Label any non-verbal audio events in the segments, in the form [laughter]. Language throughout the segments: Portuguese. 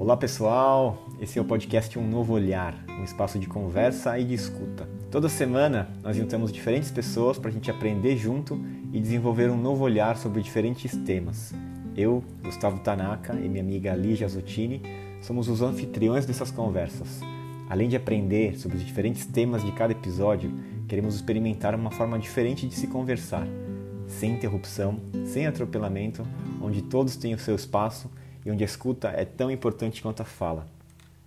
Olá pessoal, esse é o podcast Um Novo Olhar, um espaço de conversa e de escuta. Toda semana nós juntamos diferentes pessoas para a gente aprender junto e desenvolver um novo olhar sobre diferentes temas. Eu, Gustavo Tanaka e minha amiga Lígia Zottini somos os anfitriões dessas conversas. Além de aprender sobre os diferentes temas de cada episódio, queremos experimentar uma forma diferente de se conversar, sem interrupção, sem atropelamento, onde todos têm o seu espaço e onde a escuta é tão importante quanto a fala.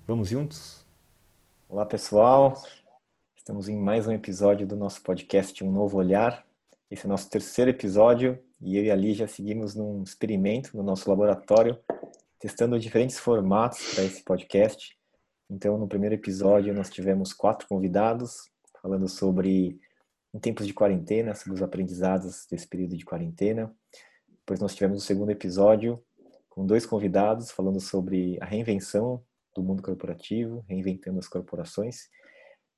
Vamos juntos? Olá, pessoal. Estamos em mais um episódio do nosso podcast Um Novo Olhar. Esse é o nosso terceiro episódio e eu e a Lígia seguimos num experimento no nosso laboratório, testando diferentes formatos para esse podcast. Então, no primeiro episódio, nós tivemos quatro convidados falando sobre em tempos de quarentena, sobre os aprendizados desse período de quarentena. Depois nós tivemos o segundo episódio com dois convidados falando sobre a reinvenção do mundo corporativo, reinventando as corporações.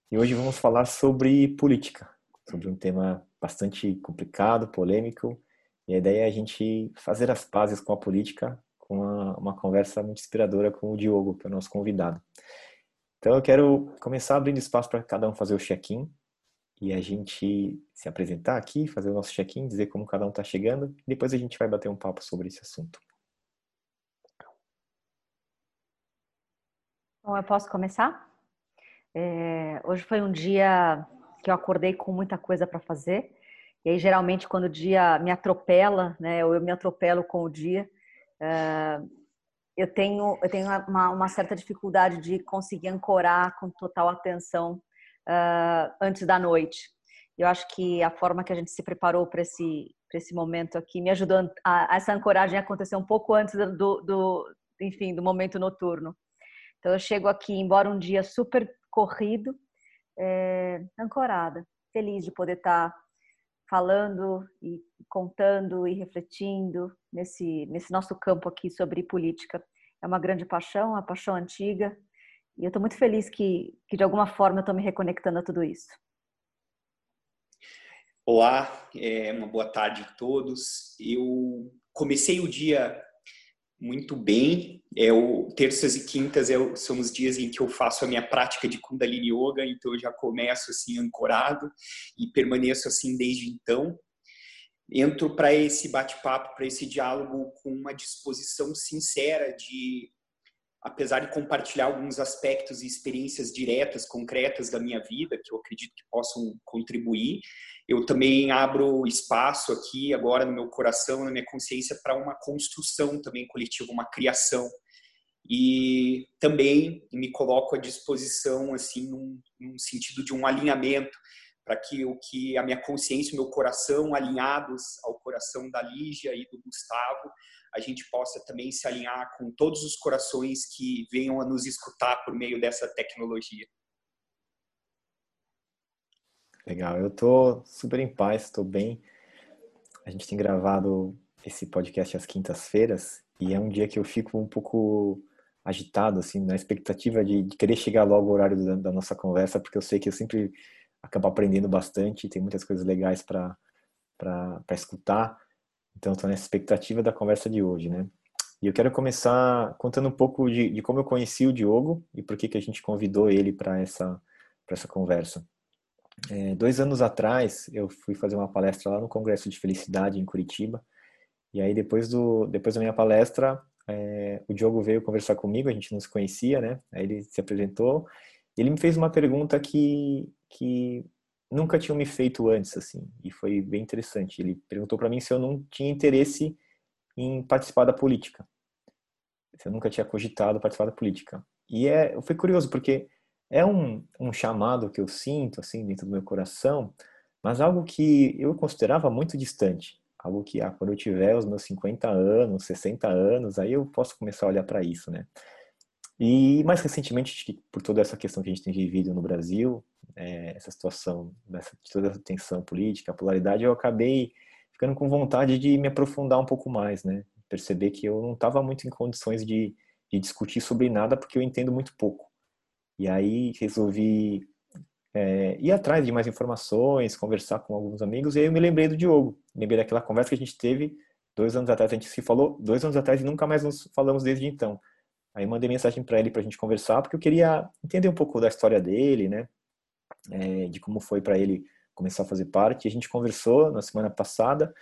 E hoje vamos falar sobre política, sobre um tema bastante complicado, polêmico. E a ideia é a gente fazer as pazes com a política, com uma, uma conversa muito inspiradora com o Diogo, que é o nosso convidado. Então eu quero começar abrindo espaço para cada um fazer o check-in e a gente se apresentar aqui, fazer o nosso check-in, dizer como cada um está chegando. E depois a gente vai bater um papo sobre esse assunto. Bom, eu posso começar? É, hoje foi um dia que eu acordei com muita coisa para fazer. E aí, geralmente, quando o dia me atropela, né, ou eu me atropelo com o dia, é, eu tenho, eu tenho uma, uma, certa dificuldade de conseguir ancorar com total atenção uh, antes da noite. Eu acho que a forma que a gente se preparou para esse, esse momento aqui me ajudou a, a, essa ancoragem acontecer um pouco antes do, do, enfim, do momento noturno. Então eu chego aqui, embora um dia super corrido, é, ancorada, feliz de poder estar tá falando e contando e refletindo nesse, nesse nosso campo aqui sobre política. É uma grande paixão, uma paixão antiga, e eu estou muito feliz que, que, de alguma forma, eu estou me reconectando a tudo isso. Olá, é, uma boa tarde a todos. Eu comecei o dia muito bem. É o terças e quintas é, são os dias em que eu faço a minha prática de Kundalini Yoga, então eu já começo assim ancorado e permaneço assim desde então. Entro para esse bate-papo, para esse diálogo com uma disposição sincera de apesar de compartilhar alguns aspectos e experiências diretas, concretas da minha vida, que eu acredito que possam contribuir, eu também abro espaço aqui agora no meu coração, na minha consciência para uma construção também coletiva, uma criação. E também me coloco à disposição assim num, num sentido de um alinhamento para que o que a minha consciência o meu coração alinhados ao coração da Lígia e do Gustavo, a gente possa também se alinhar com todos os corações que venham a nos escutar por meio dessa tecnologia. Legal, eu tô super em paz, estou bem. A gente tem gravado esse podcast às quintas-feiras e é um dia que eu fico um pouco agitado, assim, na expectativa de, de querer chegar logo ao horário da, da, nossa conversa, porque eu sei que eu sempre acabo aprendendo bastante, tem muitas coisas legais para escutar. Então, estou nessa expectativa da conversa de hoje, né? E eu quero começar contando um pouco de, de como eu conheci o Diogo e por que, que a gente convidou ele para essa, essa conversa. É, dois anos atrás, eu fui fazer uma palestra lá no Congresso de Felicidade, em Curitiba. E aí, depois, do, depois da minha palestra, é, o Diogo veio conversar comigo, a gente não se conhecia, né? Aí ele se apresentou. E ele me fez uma pergunta que, que nunca tinham me feito antes, assim, e foi bem interessante. Ele perguntou para mim se eu não tinha interesse em participar da política. Se eu nunca tinha cogitado participar da política. E é, foi curioso, porque é um, um chamado que eu sinto assim dentro do meu coração, mas algo que eu considerava muito distante, algo que ah, quando eu tiver os meus 50 anos, 60 anos, aí eu posso começar a olhar para isso, né? E mais recentemente, por toda essa questão que a gente tem vivido no Brasil, é, essa situação, dessa, toda essa tensão política, a polaridade, eu acabei ficando com vontade de me aprofundar um pouco mais, né? Perceber que eu não estava muito em condições de, de discutir sobre nada porque eu entendo muito pouco. E aí resolvi é, ir atrás de mais informações, conversar com alguns amigos, e aí eu me lembrei do Diogo. Lembrei daquela conversa que a gente teve dois anos atrás, a gente se falou dois anos atrás e nunca mais nos falamos desde então. Aí mandei mensagem para ele para a gente conversar, porque eu queria entender um pouco da história dele, né? É, de como foi para ele começar a fazer parte. A gente conversou na semana passada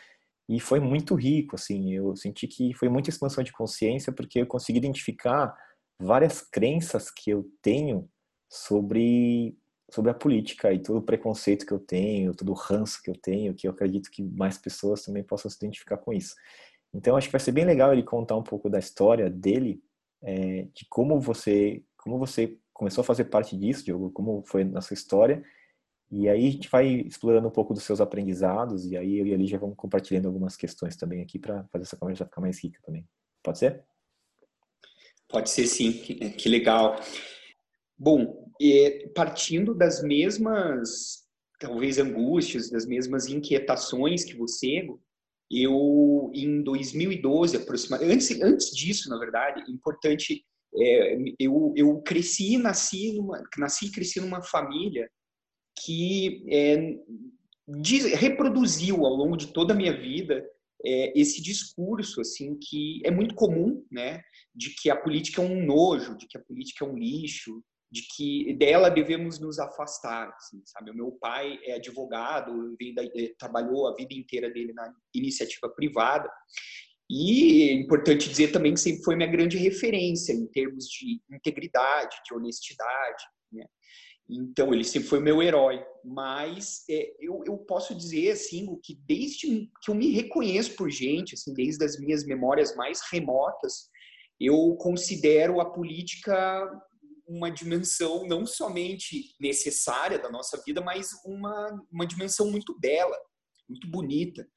e foi muito rico, assim. Eu senti que foi muita expansão de consciência, porque eu consegui identificar várias crenças que eu tenho sobre sobre a política e todo o preconceito que eu tenho, todo o ranço que eu tenho, que eu acredito que mais pessoas também possam se identificar com isso. Então acho que vai ser bem legal ele contar um pouco da história dele, é, de como você como você começou a fazer parte disso, Diogo, como foi na sua história. E aí a gente vai explorando um pouco dos seus aprendizados e aí eu e ali já vamos compartilhando algumas questões também aqui para fazer essa conversa ficar mais rica também. Pode ser? Pode ser sim, que, que legal. Bom, partindo das mesmas, talvez, angústias, das mesmas inquietações que você, eu, em 2012, aproximadamente, antes, antes disso, na verdade, importante, é, eu, eu cresci e nasci, numa, nasci e cresci numa família que é, diz, reproduziu ao longo de toda a minha vida é, esse discurso assim que é muito comum, né, de que a política é um nojo, de que a política é um lixo, de que dela devemos nos afastar, assim, sabe? O meu pai é advogado, da, trabalhou a vida inteira dele na iniciativa privada e é importante dizer também que sempre foi minha grande referência em termos de integridade, de honestidade, né? Então, ele sempre foi meu herói. Mas é, eu, eu posso dizer, assim, que desde que eu me reconheço por gente, assim, desde as minhas memórias mais remotas, eu considero a política uma dimensão não somente necessária da nossa vida, mas uma, uma dimensão muito bela, muito bonita,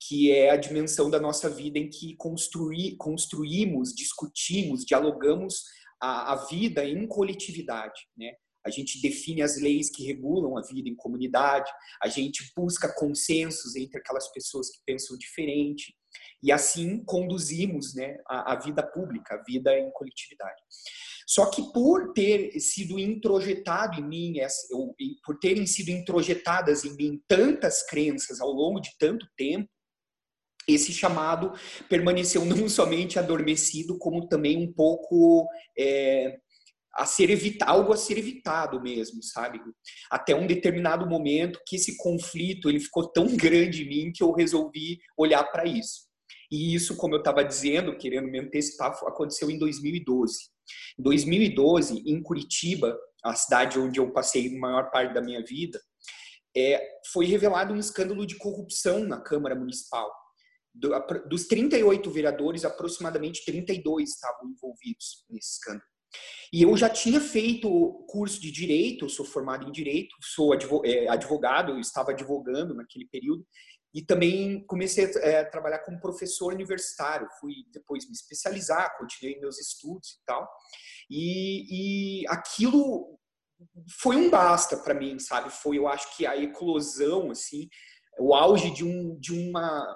que é a dimensão da nossa vida em que construir, construímos, discutimos, dialogamos a, a vida em coletividade, né? A gente define as leis que regulam a vida em comunidade, a gente busca consensos entre aquelas pessoas que pensam diferente, e assim conduzimos né, a, a vida pública, a vida em coletividade. Só que por ter sido introjetado em mim, por terem sido introjetadas em mim tantas crenças ao longo de tanto tempo, esse chamado permaneceu não [laughs] somente adormecido, como também um pouco é, a ser evitado, algo a ser evitado mesmo, sabe? Até um determinado momento que esse conflito ele ficou tão [laughs] grande em mim que eu resolvi olhar para isso. E isso, como eu estava dizendo, querendo me antecipar, aconteceu em 2012. Em 2012, em Curitiba, a cidade onde eu passei a maior parte da minha vida, é, foi revelado um escândalo de corrupção na Câmara Municipal. Do, dos 38 vereadores, aproximadamente 32 estavam envolvidos nesse escândalo. E eu já tinha feito curso de direito, sou formado em direito, sou é, advogado, eu estava advogando naquele período, e também comecei a é, trabalhar como professor universitário. Fui depois me especializar, continuei meus estudos e tal. E, e aquilo foi um basta para mim, sabe? Foi, eu acho que a eclosão, assim, o auge de, um, de uma.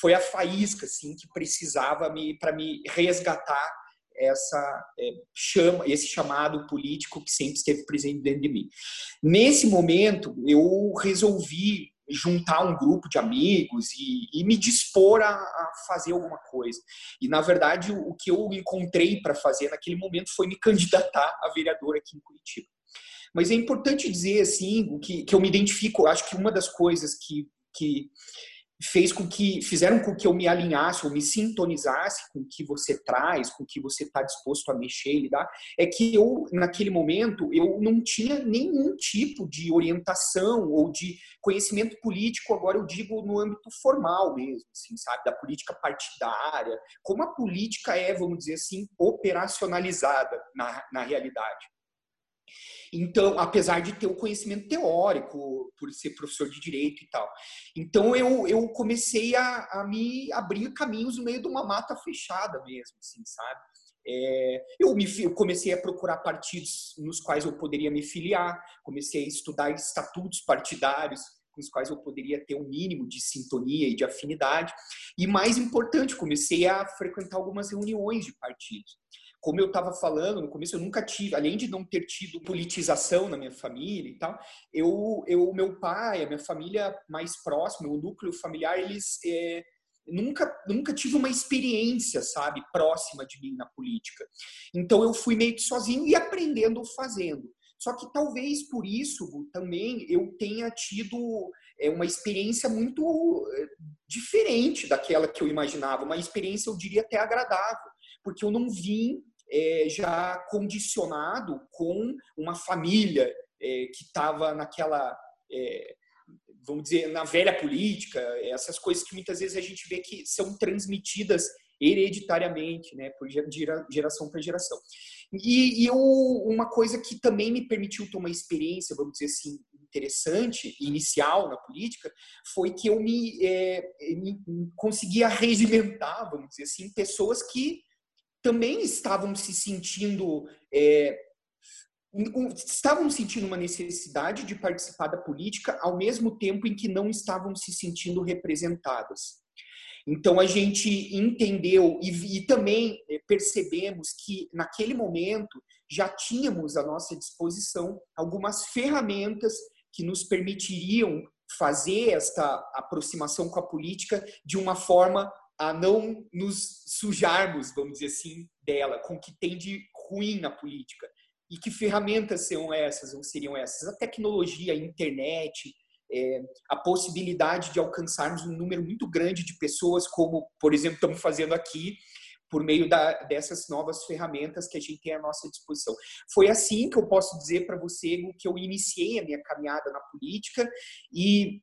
Foi a faísca, assim, que precisava me para me resgatar essa é, chama, esse chamado político que sempre esteve presente dentro de mim. Nesse momento, eu resolvi juntar um grupo de amigos e, e me dispor a, a, fazer alguma coisa. E, na verdade, o, o que eu encontrei para fazer naquele momento foi me candidatar a vereador aqui em Curitiba. Mas é importante dizer, assim, que, que eu me identifico, acho que uma das coisas que, que fez com que fizeram com que eu me alinhasse ou me sintonizasse com o que você traz, com o que você está disposto a mexer e lidar, é que eu naquele momento eu não tinha nenhum tipo de orientação ou de conhecimento político, agora eu digo no âmbito formal mesmo, assim, sabe, da política partidária, como a política é, vamos dizer assim, operacionalizada na, na realidade. Então, apesar de ter o conhecimento teórico, por ser professor de direito e tal. Então, eu, eu comecei a, a me abrir caminhos no meio de uma mata fechada mesmo, assim, sabe? É, eu, me, eu comecei a procurar partidos nos quais eu poderia me filiar, comecei a estudar estatutos partidários com os quais eu poderia ter um mínimo de sintonia e de afinidade. E mais importante, comecei a frequentar algumas reuniões de partidos como eu estava falando no começo, eu nunca tive, além de não ter tido politização na minha família e tal, eu, eu meu pai, a minha família mais próxima, o núcleo familiar, eles é, nunca, nunca tive uma experiência, sabe, próxima de mim na política. Então eu fui meio que sozinho e aprendendo fazendo. Só que talvez por isso também eu tenha tido é, uma experiência muito é, diferente daquela que eu imaginava, uma experiência, eu diria, até agradável, porque eu não vim é, já condicionado com uma família é, que estava naquela é, vamos dizer, na velha política, essas coisas que muitas vezes a gente vê que são transmitidas hereditariamente, né, por geração para geração. E, e eu, uma coisa que também me permitiu ter uma experiência, vamos dizer assim, interessante, inicial na política, foi que eu me, é, me conseguia regimentar, vamos dizer assim, pessoas que também estavam se sentindo é, estavam sentindo uma necessidade de participar da política ao mesmo tempo em que não estavam se sentindo representadas. Então a gente entendeu e, e, também eh, percebemos que naquele momento já tínhamos à nossa disposição algumas ferramentas que nos permitiriam fazer esta aproximação com a política de uma forma a não nos sujarmos, vamos dizer assim, dela, com o que tem de ruim na política. E que ferramentas são essas ou seriam essas? A tecnologia, a internet, é, a possibilidade de alcançarmos um número muito grande de pessoas, como, por exemplo, estamos fazendo aqui, por meio da, dessas novas ferramentas que a gente tem à nossa disposição. Foi assim que eu posso dizer para você que eu iniciei a minha caminhada na política e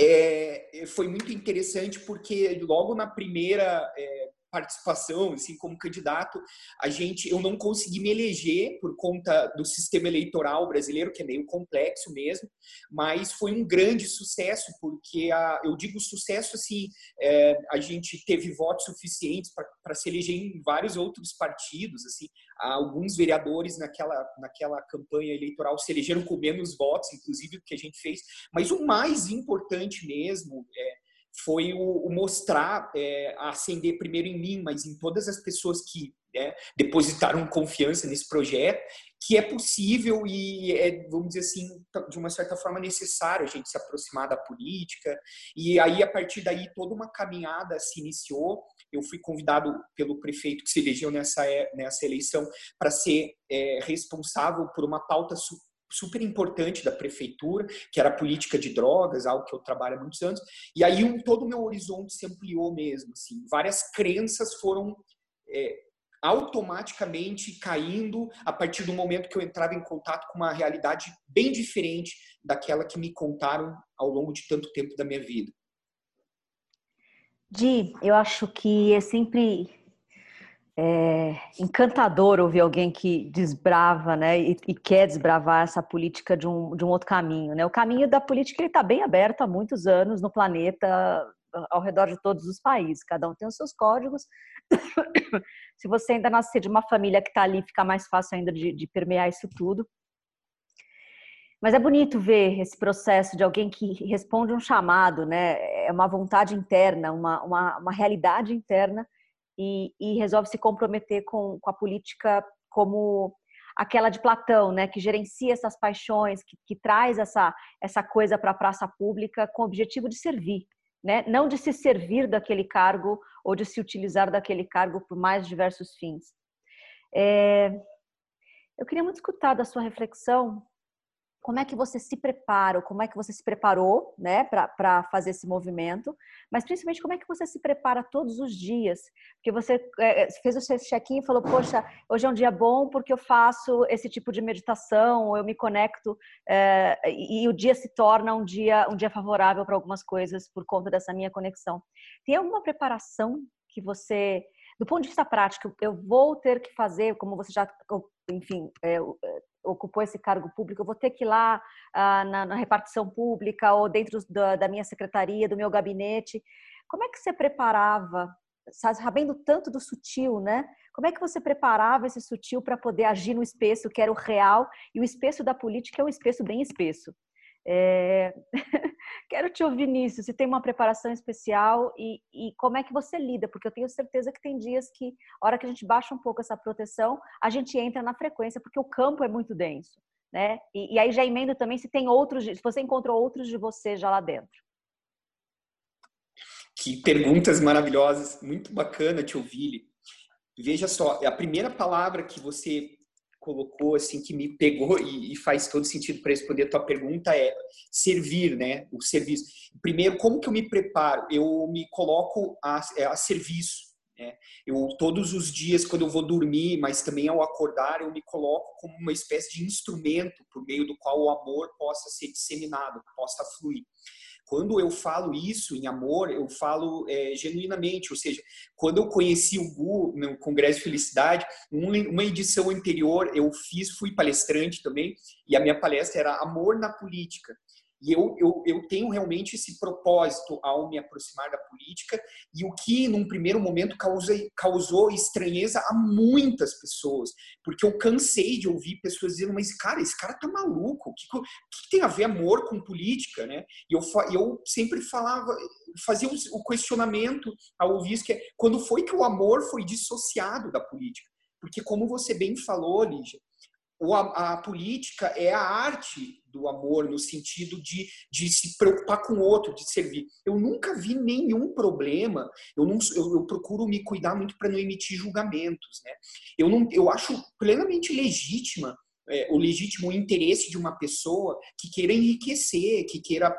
é, foi muito interessante porque logo na primeira é, participação, assim, como candidato, a gente, eu não consegui me eleger por conta do sistema eleitoral brasileiro, que é meio complexo mesmo, mas foi um grande sucesso, porque a, eu digo sucesso assim, é, a gente teve votos suficientes para se eleger em vários outros partidos, assim, alguns vereadores naquela, naquela campanha eleitoral se elegeram com menos votos, inclusive, do que a gente fez, mas o mais importante mesmo é foi o, o mostrar, é, acender primeiro em mim, mas em todas as pessoas que né, depositaram confiança nesse projeto, que é possível e é, vamos dizer assim, de uma certa forma necessário a gente se aproximar da política. E aí, a partir daí, toda uma caminhada se iniciou. Eu fui convidado pelo prefeito que se elegeu nessa, nessa eleição para ser é, responsável por uma pauta super importante da prefeitura, que era a política de drogas, algo que eu trabalho há muitos anos. E aí um, todo o meu horizonte se ampliou mesmo. Assim. Várias crenças foram é, automaticamente caindo a partir do momento que eu entrava em contato com uma realidade bem diferente daquela que me contaram ao longo de tanto tempo da minha vida. Di, eu acho que é sempre é encantador ouvir alguém que desbrava, né, e, e, quer desbravar essa política de um, de um outro caminho, né? O caminho da política está bem aberto há muitos anos no planeta, ao redor de todos os países. Cada um tem os seus códigos. [coughs] Se você ainda nascer de uma família que está ali, fica mais fácil ainda de, de permear isso tudo. Mas é bonito ver esse processo de alguém que responde um chamado, né? É uma vontade interna, uma, uma, uma realidade interna e, e resolve se comprometer com, com, a política como aquela de Platão, né, que gerencia essas paixões, que, que traz essa, essa coisa para a praça pública com o objetivo de servir, né, não de se servir daquele cargo ou de se utilizar daquele cargo por mais diversos fins. É, eu queria muito escutar da sua reflexão como é que você se prepara, como é que você se preparou, né, para fazer esse movimento, mas principalmente como é que você se prepara todos os dias, porque você é, fez o seu check-in e falou, poxa, hoje é um dia bom porque eu faço esse tipo de meditação, eu me conecto é, e, e o dia se torna um dia um dia favorável para algumas coisas por conta dessa minha conexão. Tem alguma preparação que você do ponto de vista prático, eu vou ter que fazer, como você já, enfim, é, ocupou esse cargo público, eu vou ter que ir lá ah, na, na, repartição pública ou dentro da, da, minha secretaria, do meu gabinete. Como é que você preparava, sabendo tanto do sutil, né? Como é que você preparava esse sutil para poder agir no espesso que era o real e o espesso da política é um espesso bem espesso? É... [laughs] Quero te ouvir nisso, se tem uma preparação especial e, e, como é que você lida, porque eu tenho certeza que tem dias que, a hora que a gente baixa um pouco essa proteção, a gente entra na frequência, porque o campo é muito denso, né? E, e aí já emendo também se tem outros, se você encontrou outros de você já lá dentro. Que perguntas maravilhosas, muito bacana te ouvir. Veja só, a primeira palavra que você colocou assim que me pegou e, faz todo sentido para responder a tua pergunta é servir, né? O serviço. Primeiro, como que eu me preparo? Eu me coloco a, é, a serviço. Né? Eu todos os dias quando eu vou dormir, mas também ao acordar, eu me coloco como uma espécie de instrumento por meio do qual o amor possa ser disseminado, possa fluir. Quando eu falo isso em amor, eu falo é, genuinamente, ou seja, quando eu conheci o Gu no Congresso de Felicidade, uma edição anterior eu fiz, fui palestrante também, e a minha palestra era Amor na Política. E eu, eu, eu tenho realmente esse propósito ao me aproximar da política, e o que, num primeiro momento, causou, estranheza a muitas pessoas, porque eu cansei de ouvir pessoas dizendo: Mas, cara, esse cara tá maluco, o que, que tem a ver amor com política, né? E eu, eu sempre falava, fazia o questionamento ao ouvir isso, que é quando foi que o amor foi dissociado da política? Porque, como você bem falou, Lígia, a, política é a arte do amor no sentido de, de se preocupar com o outro, de servir. Eu nunca vi nenhum problema. Eu não eu, eu procuro me cuidar muito para não emitir julgamentos, né? Eu não eu acho plenamente legítima é, o legítimo interesse de uma pessoa que queira enriquecer, que queira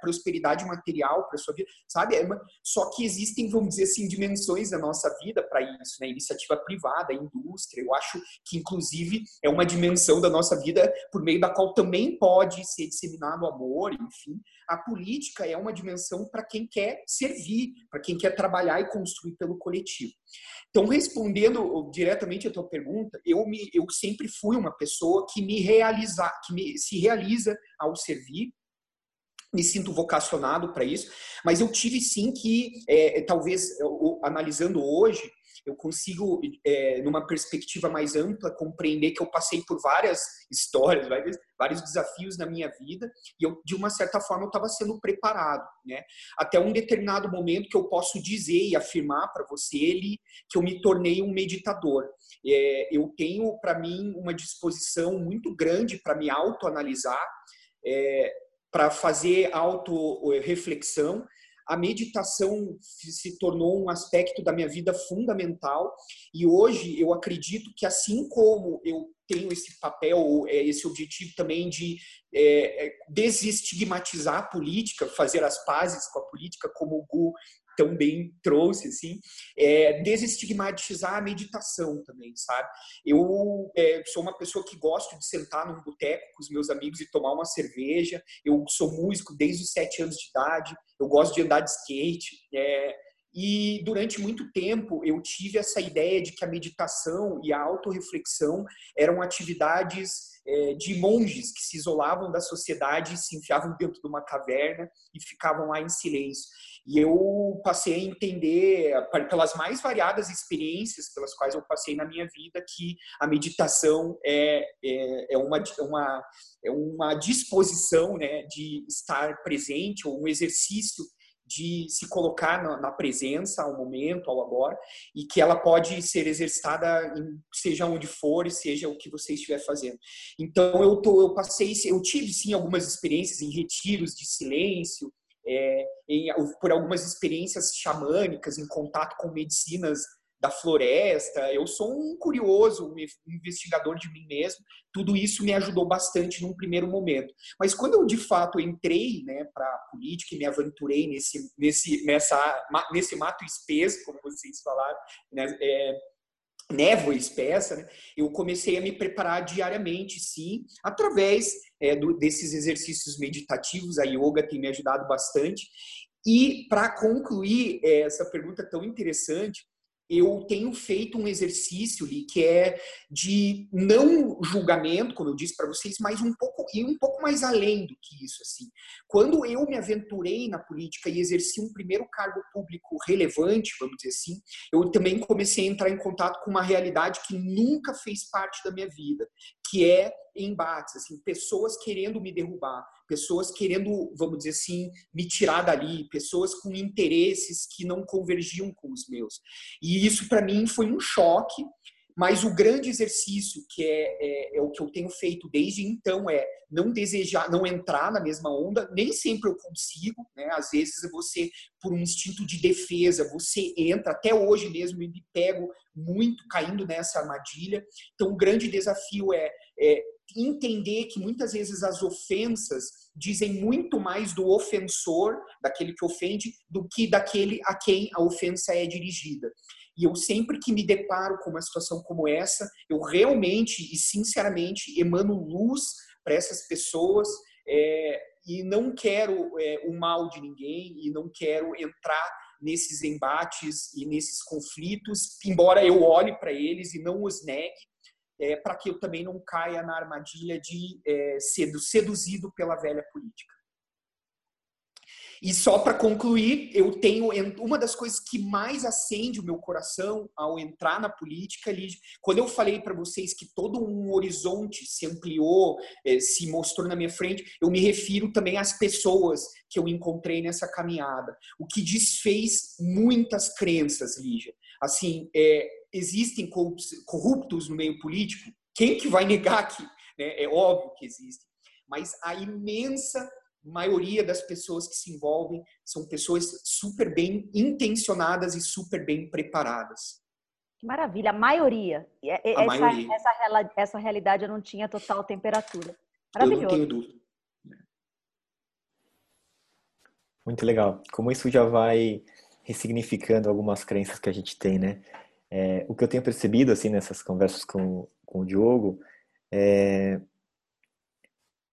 prosperidade material para sua vida, sabe? É uma, só que existem, vamos dizer assim, dimensões da nossa vida para isso, né? Iniciativa privada, indústria, eu acho que inclusive é uma dimensão da nossa vida por meio da qual também pode ser disseminado amor, enfim. A política é uma dimensão para quem quer servir, para quem quer trabalhar e construir pelo coletivo. Então, respondendo diretamente a tua pergunta, eu, me, eu sempre fui uma pessoa que me realiza, que me, se realiza ao servir, me sinto vocacionado para isso, mas eu tive sim que, é, talvez, eu, analisando hoje, eu consigo, é, numa perspectiva mais ampla, compreender que eu passei por várias histórias, vários, vários desafios na minha vida e eu, de uma certa forma, eu estava sendo preparado, né? Até um determinado momento que eu posso dizer e afirmar para você ele, que eu me tornei um meditador. É, eu tenho, para mim, uma disposição muito grande para me autoanalisar, é, para fazer auto-reflexão a meditação se tornou um aspecto da minha vida fundamental e hoje eu acredito que assim como eu tenho esse papel, é, esse objetivo também de é, é, desestigmatizar a política, fazer as pazes com a política, como o Gu também trouxe, assim, é, desestigmatizar a meditação também, sabe? Eu é, sou uma pessoa que gosto de sentar num boteco com os meus amigos e tomar uma cerveja. Eu sou músico desde os sete anos de idade. Eu gosto de andar de skate. É, e durante muito tempo eu tive essa ideia de que a meditação e a autorreflexão eram atividades é, de monges que se isolavam da sociedade, se enfiavam dentro de uma caverna e ficavam lá em silêncio. E eu passei a entender, pelas mais variadas experiências pelas quais eu passei na minha vida, que a meditação é, é, é uma, uma, é uma disposição né, de estar presente, ou um exercício de se colocar na, na, presença, ao momento, ao agora, e que ela pode ser exercitada em, seja onde for seja o que você estiver fazendo. Então eu tô, eu passei, eu tive sim algumas experiências em retiros de silêncio, é, em, por algumas experiências xamânicas, em contato com medicinas da floresta. Eu sou um curioso, um investigador de mim mesmo. Tudo isso me ajudou bastante num primeiro momento. Mas quando eu de fato entrei, né, para a política e me aventurei nesse nesse nessa nesse mato espesso, como vocês falaram, né, é, névoa espessa, né, eu comecei a me preparar diariamente, sim, através é, do, desses exercícios meditativos. A yoga tem me ajudado bastante. E para concluir é, essa pergunta tão interessante, eu tenho feito um exercício ali que é de não julgamento, como eu disse para vocês, mas um pouco e um pouco mais além do que isso assim. Quando eu me aventurei na política e exerci um primeiro cargo público relevante, vamos dizer assim, eu também comecei a entrar em contato com uma realidade que nunca fez parte da minha vida, que é embates, assim, pessoas querendo me derrubar, pessoas querendo, vamos dizer assim, me tirar dali, pessoas com interesses que não convergiam com os meus. E isso para mim foi um choque, mas o grande exercício que é, é, é, o que eu tenho feito desde então é não desejar, não entrar na mesma onda. Nem sempre eu consigo, né? Às vezes você, por um instinto de defesa, você entra. Até hoje mesmo me pego muito caindo nessa armadilha. Então, o grande desafio é, é entender que muitas vezes as ofensas dizem muito mais do ofensor, daquele que ofende, do que daquele a quem a ofensa é dirigida. E eu sempre que me deparo com uma situação como essa, eu realmente e sinceramente emano luz para essas pessoas é, e não quero é, o mal de ninguém e não quero entrar nesses embates e nesses conflitos, embora eu olhe para eles e não os negue, é, para que eu também não caia na armadilha de é, ser seduzido pela velha política. E só para concluir, eu tenho uma das coisas que mais acende o meu coração ao entrar na política, Lídia, quando eu falei para vocês que todo um horizonte se ampliou, eh, se mostrou na minha frente, eu me refiro também às pessoas que eu encontrei nessa caminhada. O que desfez muitas crenças, Lígia. Assim, é, existem corruptos no meio político? Quem que vai negar que? Né? É óbvio que existem. Mas a imensa maioria das pessoas que se envolvem são pessoas super bem intencionadas e super bem preparadas. Que maravilha, a maioria. A essa, maioria. Essa, essa realidade eu não tinha total temperatura. Maravilhoso. Eu não tenho dúvida. Muito legal. Como isso já vai ressignificando algumas crenças que a gente tem, né? É, o que eu tenho percebido, assim, nessas conversas com, com o Diogo, é,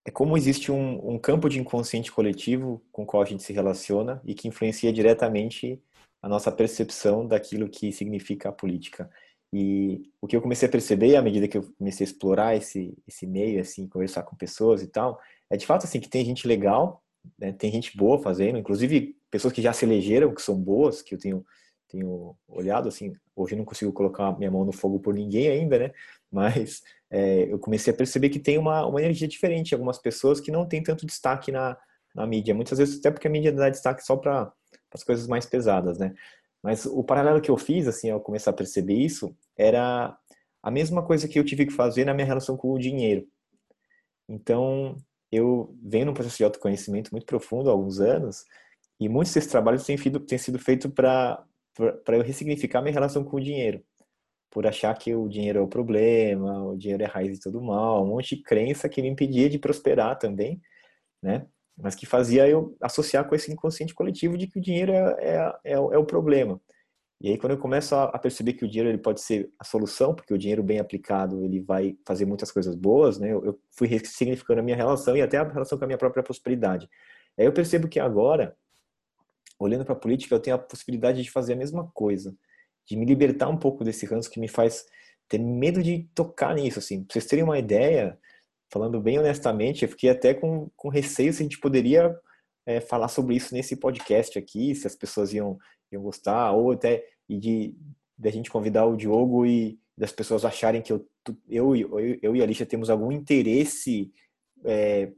é como existe um, um, campo de inconsciente coletivo com o qual a gente se relaciona e que influencia diretamente a nossa percepção daquilo que significa a política. E o que eu comecei a perceber à medida que eu comecei a explorar esse, esse meio, assim, conversar com pessoas e tal, é de fato assim que tem gente legal, né, tem gente boa fazendo, inclusive pessoas que já se elegeram, que são boas, que eu tenho tenho olhado assim, hoje não consigo colocar minha mão no fogo por ninguém ainda, né? [laughs] Mas é, eu comecei a perceber que tem uma, uma energia diferente. Algumas pessoas que não têm tanto destaque na, na mídia. Muitas vezes até porque a mídia dá destaque só para as coisas mais pesadas, né? Mas o paralelo que eu fiz, assim, ao começar a perceber isso, era a mesma coisa que eu tive que fazer na minha relação com o dinheiro. Então, eu venho num processo de autoconhecimento muito profundo há alguns anos, e muitos desses trabalhos têm, têm sido feitos para eu ressignificar minha relação com o dinheiro por achar que o dinheiro é o problema, o dinheiro é a raiz de todo mal, um monte de crença que me impedia de prosperar também, né? Mas que fazia eu associar com esse inconsciente coletivo de que o dinheiro é, é, é, é o problema. E aí quando eu começo a perceber que o dinheiro ele pode ser a solução, porque o dinheiro bem aplicado ele vai fazer muitas coisas boas, né? Eu, eu fui ressignificando a minha relação e até a relação com a minha própria prosperidade. Aí eu percebo que agora, olhando para a política, eu tenho a possibilidade de fazer a mesma coisa de me libertar um pouco desse ranço que me faz ter medo de tocar nisso, assim. Pra vocês terem uma ideia, falando bem honestamente, eu fiquei até com, com receio se a gente poderia é, falar sobre isso nesse podcast aqui, se as pessoas iam, iam gostar, ou até e de, de a gente convidar o Diogo e das pessoas acharem que eu, eu, eu, eu e a Alicia temos algum interesse é,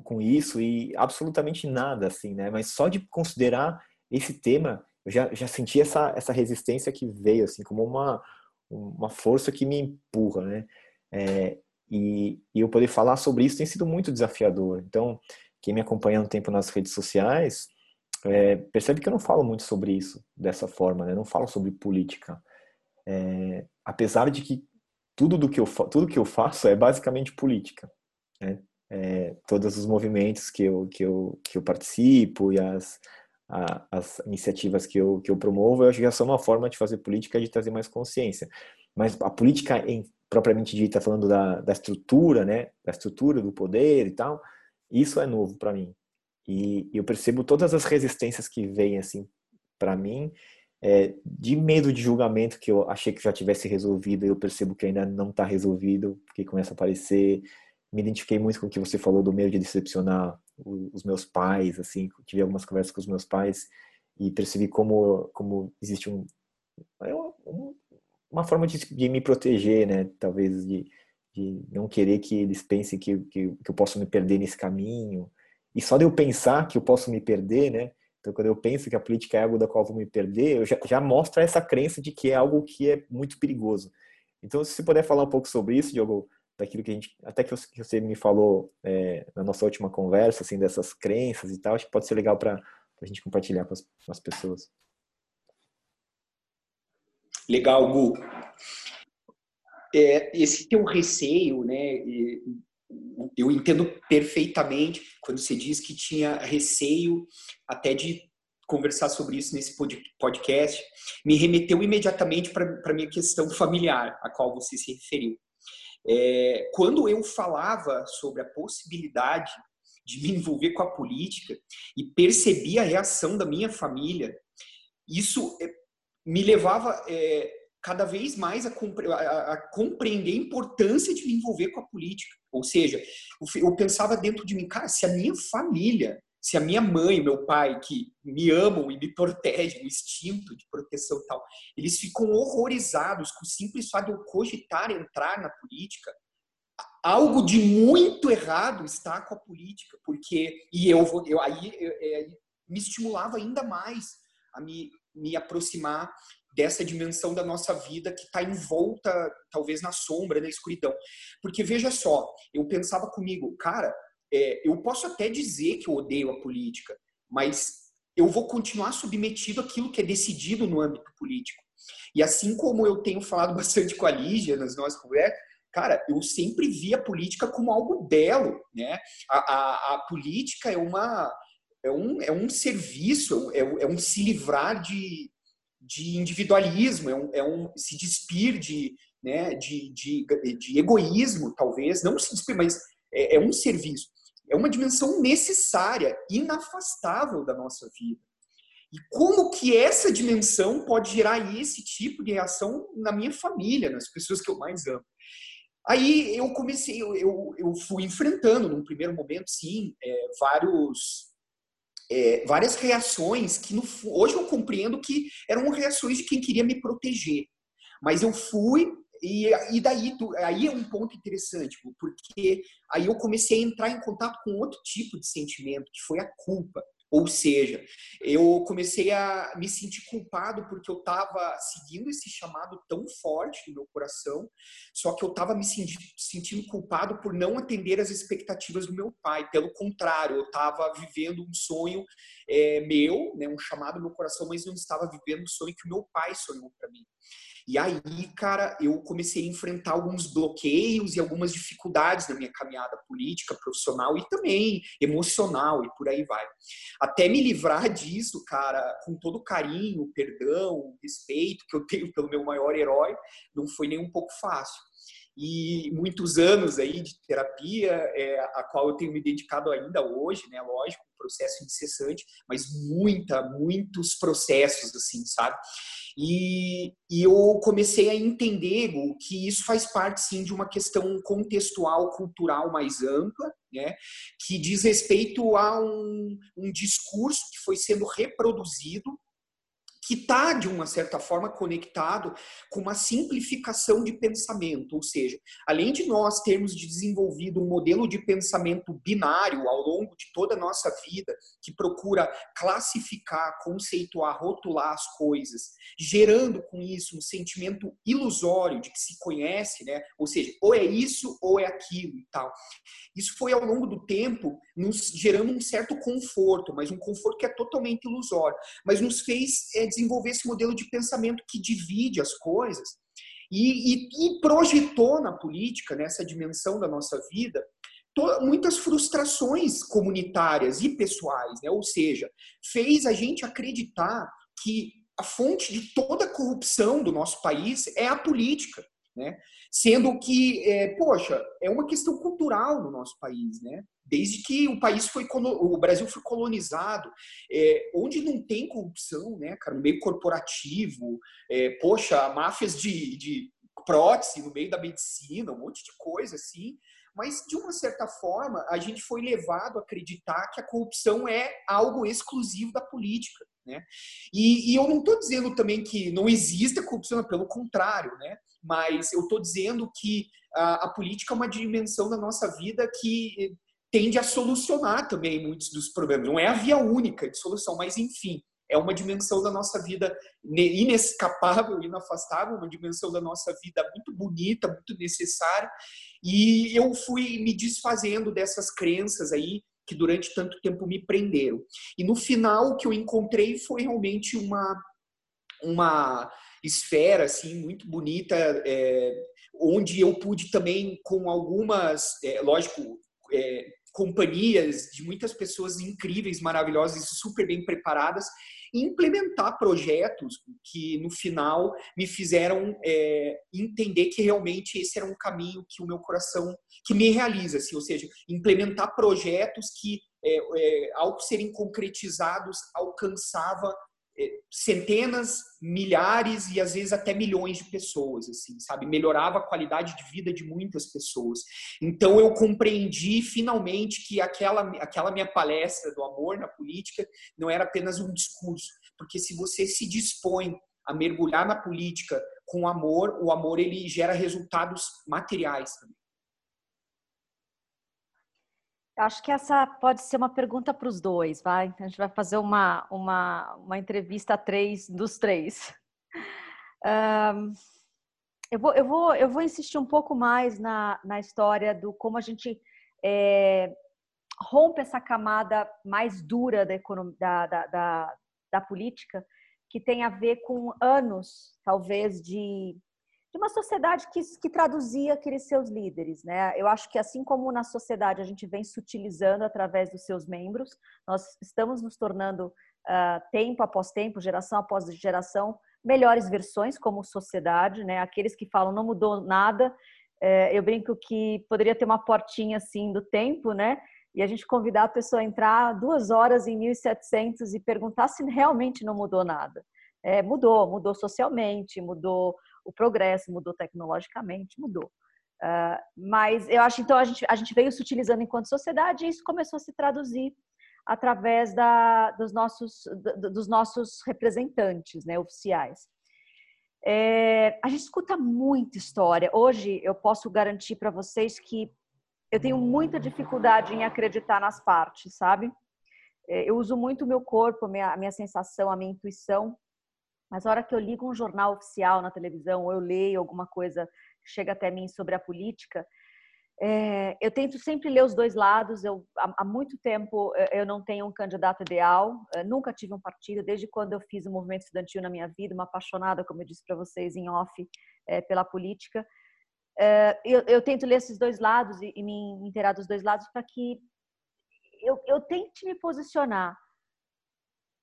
com isso e absolutamente nada, assim, né? Mas só de considerar esse tema eu já, já senti essa, essa resistência que veio, assim, como uma, uma força que me empurra, né? É, e, e eu poder falar sobre isso tem sido muito desafiador. Então, quem me acompanha um tempo nas redes sociais é, percebe que eu não falo muito sobre isso dessa forma, né? Não falo sobre política. É, apesar de que tudo do que eu tudo que eu faço é basicamente política, né? É, todos os movimentos que eu que eu que eu participo e as a, as iniciativas que eu, que eu promovo, eu acho que já são uma forma de fazer política de trazer mais consciência. Mas a política em, propriamente dita, falando da, da estrutura, né, da estrutura do poder e tal, isso é novo para mim. E eu percebo todas as resistências que vêm assim para mim, é, de medo de julgamento que eu achei que já tivesse resolvido, eu percebo que ainda não está resolvido, porque começa a aparecer. Me identifiquei muito com o que você falou do medo de decepcionar os meus pais, assim, tive algumas conversas com os meus pais e percebi como, como existe um, é uma forma de, de me proteger, né? Talvez de, de não querer que eles pensem que, que, que eu posso me perder nesse caminho. E só de eu pensar que eu posso me perder, né? Então, quando eu penso que a política é algo da qual eu vou me perder, eu já, já mostra essa crença de que é algo que é muito perigoso. Então, se você puder falar um pouco sobre isso, Diogo, daquilo que a gente, até que você me falou é, na nossa última conversa, assim, dessas crenças e tal, acho que pode ser legal para a gente compartilhar com as, com as pessoas. Legal, Gu. É, esse teu receio, né? Eu entendo perfeitamente quando você diz que tinha receio até de conversar sobre isso nesse podcast, me remeteu imediatamente para a minha questão familiar, a qual você se referiu. É, quando eu falava sobre a possibilidade de me envolver com a política e percebi a reação da minha família, isso é, me levava é, cada vez mais a, a, a, compreender a importância de me envolver com a política. Ou seja, eu, eu pensava dentro de mim, cara, se a minha família se a minha mãe meu pai, que me amam e me protegem, o instinto de proteção e tal, eles ficam horrorizados com o simples fato de eu cogitar entrar na política, algo de muito errado está com a política, porque e eu vou eu aí eu, é, me estimulava ainda mais a me, me aproximar dessa dimensão da nossa vida que está envolta talvez na sombra, na escuridão. Porque veja só, eu pensava comigo, cara, é, eu posso até dizer que eu odeio a política, mas eu vou continuar submetido àquilo que é decidido no âmbito político. E assim como eu tenho falado [laughs] bastante com a Lígia nas nossas conversas, cara, eu sempre vi a política como algo belo, né? A, a, a política é uma é um, é um serviço, é, é um se livrar de, de individualismo, é um, é um se despir de, né, de, de, de egoísmo, talvez, não se despir, mas é, é um serviço é uma dimensão necessária, inafastável da nossa vida. E como que essa dimensão pode gerar esse tipo de reação na minha família, nas pessoas que eu mais amo? Aí eu comecei, eu, eu, eu fui enfrentando, num primeiro momento, sim, é, vários, é, várias reações que no, hoje eu compreendo que eram reações de quem queria me proteger. Mas eu fui e, e daí, tu, aí é um ponto interessante, porque aí eu comecei a entrar em contato com outro tipo de sentimento, que foi a culpa. Ou seja, eu comecei a me sentir culpado porque eu estava seguindo esse chamado tão forte no meu coração, só que eu estava me sentindo culpado por não atender as expectativas do meu pai. Pelo contrário, eu estava vivendo um sonho é, meu, né, um chamado no meu coração, mas não estava vivendo o sonho que o meu pai sonhou para mim. E aí, cara, eu comecei a enfrentar alguns bloqueios e algumas dificuldades na minha caminhada política, profissional e também emocional e por aí vai. Até me livrar disso, cara, com todo o carinho, perdão, respeito que eu tenho pelo meu maior herói, não foi nem um pouco fácil e muitos anos aí de terapia, é, a qual eu tenho me dedicado ainda hoje, né? Lógico, um processo incessante, mas muita, muitos processos, assim, sabe? E, e eu comecei a entender que isso faz parte, sim, de uma questão contextual, cultural mais ampla, né? Que diz respeito a um, um discurso que foi sendo reproduzido que está, de uma certa forma, conectado com uma simplificação de pensamento. Ou seja, além de nós termos desenvolvido um modelo de pensamento binário ao longo de toda a nossa vida, que procura classificar, conceituar, rotular as coisas, gerando com isso um sentimento ilusório de que se conhece, né? ou seja, ou é isso ou é aquilo e tal. Isso foi, ao longo do tempo, nos gerando um certo conforto, mas um conforto que é totalmente ilusório, mas nos fez é, desenvolver esse modelo de pensamento que divide as coisas e, e, e projetou na política, nessa dimensão da nossa vida, muitas frustrações comunitárias e pessoais, né? ou seja, fez a gente acreditar que a fonte de toda a corrupção do nosso país é a política, né? Sendo que, é, poxa, é uma questão cultural no nosso país, né? Desde que o país foi o Brasil foi colonizado, é, onde não tem corrupção, né, cara, no meio corporativo, é, poxa, máfias de, de prótese no meio da medicina, um monte de coisa assim. Mas, de uma certa forma, a gente foi levado a acreditar que a corrupção é algo exclusivo da política. Né? E, e eu não estou dizendo também que não exista corrupção, pelo contrário, né? Mas eu estou dizendo que a, a, política é uma dimensão da nossa vida que tende a solucionar também muitos dos problemas. Não é a via única de solução, mas enfim, é uma dimensão da nossa vida inescapável, inafastável, uma dimensão da nossa vida muito bonita, muito necessária. E eu fui me desfazendo dessas crenças aí que durante tanto tempo me prenderam. E no final o que eu encontrei foi realmente uma uma esfera assim muito bonita, é, onde eu pude também com algumas, é, lógico, é, companhias de muitas pessoas incríveis, maravilhosas e super bem preparadas, implementar projetos que no final me fizeram é, entender que realmente esse era um caminho que o meu coração que me realiza, assim, ou seja, implementar projetos que é, é, ao serem concretizados alcançava centenas, milhares e às vezes até milhões de pessoas, assim, sabe? Melhorava a qualidade de vida de muitas pessoas. Então eu compreendi finalmente que aquela aquela minha palestra do amor na política não era apenas um discurso, porque se você se dispõe a mergulhar na política com amor, o amor ele gera resultados materiais também. Acho que essa pode ser uma pergunta para os dois, vai? A gente vai fazer uma, uma, uma entrevista a três dos três. Um, eu, vou, eu, vou, eu vou insistir um pouco mais na, na história do como a gente é, rompe essa camada mais dura da, economia, da, da, da, da política, que tem a ver com anos, talvez, de de uma sociedade que, que traduzia aqueles seus líderes, né? Eu acho que assim como na sociedade a gente vem sutilizando através dos seus membros, nós estamos nos tornando uh, tempo após tempo, geração após geração, melhores versões como sociedade, né? Aqueles que falam não mudou nada, é, eu brinco que poderia ter uma portinha assim do tempo, né? E a gente convidar a pessoa a entrar duas horas em 1700 e perguntar se realmente não mudou nada. É, mudou, mudou socialmente, mudou o progresso, mudou tecnologicamente, mudou. Uh, mas eu acho então a gente, a gente veio se utilizando enquanto sociedade e isso começou a se traduzir através da, dos, nossos, dos nossos representantes né, oficiais. É, a gente escuta muita história. Hoje eu posso garantir para vocês que eu tenho muita dificuldade em acreditar nas partes, sabe? É, eu uso muito o meu corpo, a minha, a minha sensação, a minha intuição mas a hora que eu ligo um jornal oficial na televisão ou eu leio alguma coisa que chega até mim sobre a política, é, eu tento sempre ler os dois lados. Eu, há, há, muito tempo eu não tenho um candidato ideal, eu nunca tive um partido, desde quando eu fiz o movimento estudantil na minha vida, uma apaixonada, como eu disse para vocês em off, é, pela política. É, eu, eu, tento ler esses dois lados e, e me inteirar dos dois lados para que eu, eu tente me posicionar.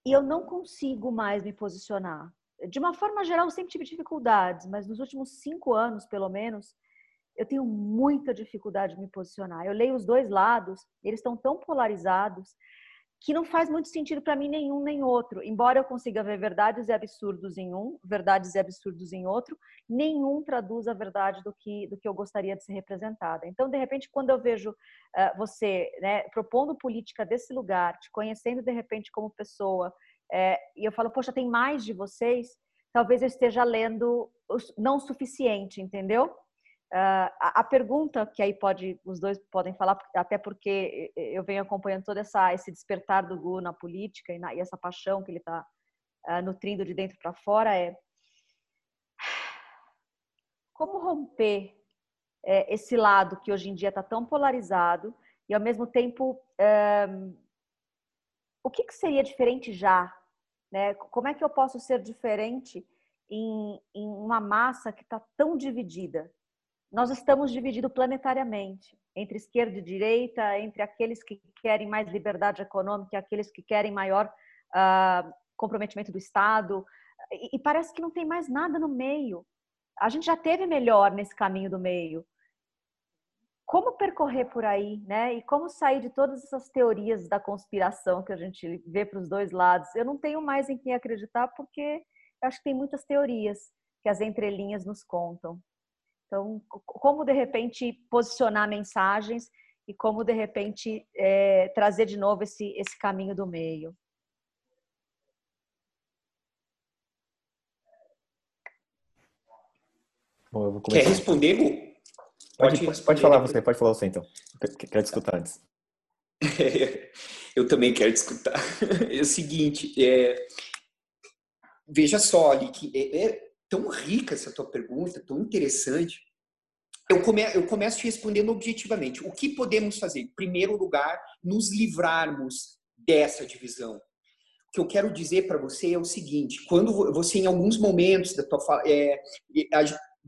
E eu não consigo mais me posicionar de uma forma geral, eu sempre tive dificuldades, mas nos últimos cinco anos, pelo menos, eu tenho muita dificuldade de me posicionar. Eu leio os dois lados, eles estão tão polarizados que não faz muito sentido para mim nenhum nem outro. Embora eu consiga ver verdades e absurdos em um, verdades e absurdos em outro, nenhum traduz a verdade do que do que eu gostaria de ser representada. Então, de repente, quando eu vejo uh, você né, propondo política desse lugar, te conhecendo de repente como pessoa, é, e eu falo, poxa, tem mais de vocês, talvez eu esteja lendo não o suficiente, entendeu? Uh, a, a, pergunta que aí pode os dois podem falar, até porque eu venho acompanhando todo essa, esse despertar do Gu na política e, na, e essa paixão que ele está uh, nutrindo de dentro para fora é como romper é, esse lado que hoje em dia está tão polarizado e ao mesmo tempo é, o que, que seria diferente já né? Como é que eu posso ser diferente em, em uma massa que está tão dividida? Nós estamos divididos planetariamente entre esquerda e direita, entre aqueles que querem mais liberdade econômica e aqueles que querem maior uh, comprometimento do Estado. E, e parece que não tem mais nada no meio. A gente já teve melhor nesse caminho do meio como percorrer por aí, né? E como sair de todas essas teorias da conspiração que a gente vê para os dois lados. Eu não tenho mais em quem acreditar porque eu acho que tem muitas teorias que as entrelinhas nos contam. Então, como de repente posicionar mensagens e como de repente é, trazer de novo esse esse caminho do meio. Bom, Quer responder, Gu? Pode, pode, pode falar você, pode falar você então. Quero escutar antes. [laughs] Eu também quero escutar. [laughs] É o seguinte, é, veja só, ali, que é, é, tão rica essa tua pergunta, tão interessante. Eu, come, eu começo te respondendo objetivamente. O que podemos fazer? Em primeiro lugar, nos livrarmos dessa divisão. O que eu quero dizer para você é o seguinte: quando você, em alguns momentos da tua fala, é,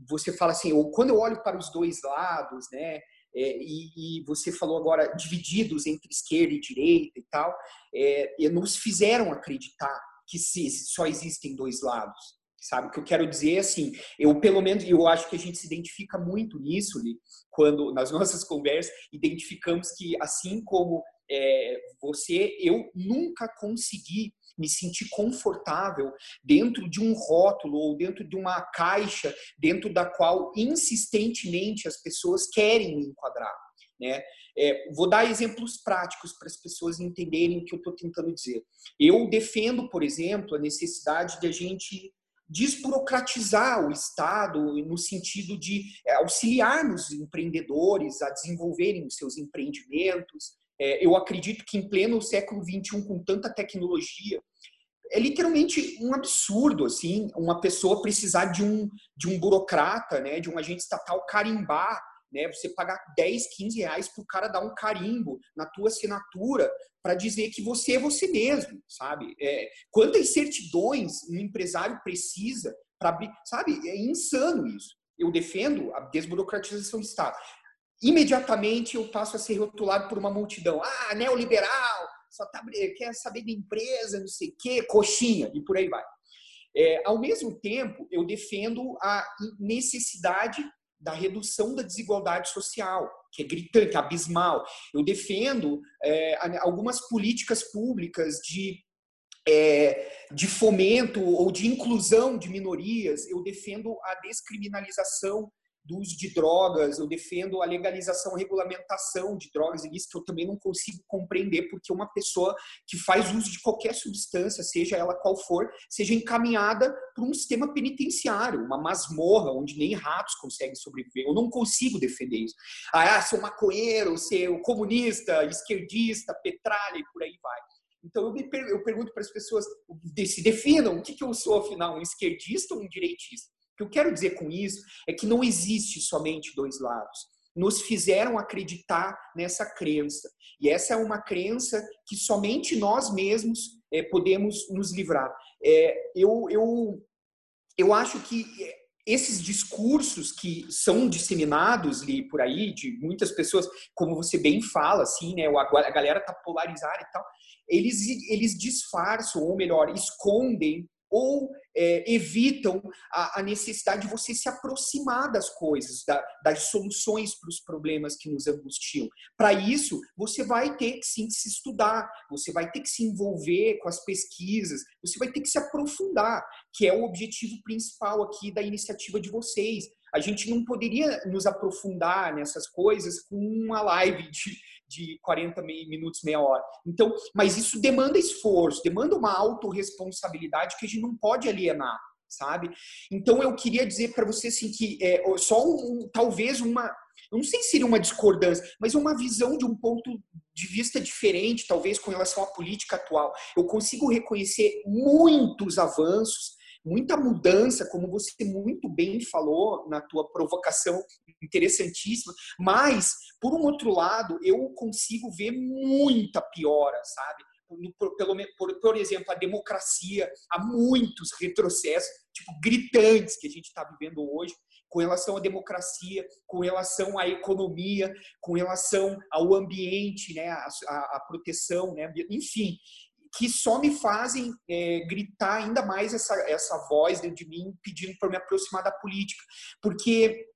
você fala assim, ou quando eu olho para os dois lados, né? É, e, e, você falou agora divididos entre esquerda e direita e tal, é, nos fizeram acreditar que se, só existem dois lados, sabe? O que eu quero dizer é assim, eu pelo menos, eu acho que a gente se identifica muito nisso, Li, quando nas [laughs] nossas conversas identificamos que assim como é, você, eu nunca consegui me sentir confortável dentro de um rótulo ou dentro de uma caixa dentro da qual insistentemente as pessoas querem me enquadrar. Né? É, vou dar exemplos práticos para as pessoas entenderem o que eu estou tentando dizer. Eu defendo, por exemplo, a necessidade de a gente desburocratizar o Estado no sentido de é, auxiliar os empreendedores a desenvolverem os seus empreendimentos, é, eu acredito que em pleno século XXI, com tanta tecnologia, é literalmente um absurdo, assim, uma pessoa precisar de um, de um burocrata, né, de um agente estatal carimbar, né, você pagar 10, 15 reais para o cara dar um carimbo na tua assinatura para dizer que você é você mesmo, sabe? É, quantas certidões um empresário precisa para sabe? É insano isso. Eu defendo a desburocratização do Estado imediatamente eu passo a ser rotulado por uma multidão. Ah, neoliberal, só tá, quer saber de empresa, não sei o quê, coxinha, e por aí vai. É, ao mesmo tempo, eu defendo a necessidade da redução da desigualdade social, que é gritante, abismal. Eu defendo é, algumas políticas públicas de, é, de fomento ou de inclusão de minorias. Eu defendo a descriminalização do uso de drogas, eu defendo a legalização, a regulamentação de drogas ilícitas, que eu também não consigo compreender porque uma pessoa que faz uso de qualquer substância, seja ela qual for, seja encaminhada para um sistema penitenciário, uma masmorra onde nem ratos conseguem sobreviver. Eu não consigo defender isso. Ah, ser um maconheiro, ser comunista, esquerdista, petralha e por aí vai. Então eu, per eu pergunto para as pessoas, se definam o que, que eu sou afinal, um esquerdista ou um direitista? O que eu quero dizer com isso é que não existe somente dois lados. Nos fizeram acreditar nessa crença. E essa é uma crença que somente nós mesmos é, podemos nos livrar. É, eu, eu, eu acho que esses discursos que são disseminados ali por aí, de muitas pessoas, como você bem fala, assim, né, a galera tá polarizada e tal, eles, eles disfarçam, ou melhor, escondem ou é, evitam a, a, necessidade de você se aproximar das coisas, da, das soluções para os problemas que nos angustiam. Para isso, você vai ter que sim se estudar, você vai ter que se envolver com as pesquisas, você vai ter que se aprofundar, que é o objetivo principal aqui da iniciativa de vocês. A gente não poderia nos aprofundar nessas coisas com uma live de, de 40 minutos, meia hora. Então, mas isso demanda esforço, demanda uma autorresponsabilidade que a gente não pode alienar, sabe? Então, eu queria dizer para você assim que é, só um, talvez uma não sei se seria uma discordância, mas uma visão de um ponto de vista diferente, talvez com relação à política atual. Eu consigo reconhecer muitos avanços, muita mudança, como você muito bem falou na tua provocação interessantíssima, mas, por um outro lado, eu consigo ver muita piora, sabe? Por, pelo, por, por exemplo, a democracia, há muitos retrocessos, tipo, gritantes que a gente está vivendo hoje, com relação à democracia, com relação à economia, com relação ao ambiente, né, a, a proteção, né, enfim que só me fazem é, gritar ainda mais essa, essa voz dentro de mim pedindo para me aproximar da política. Porque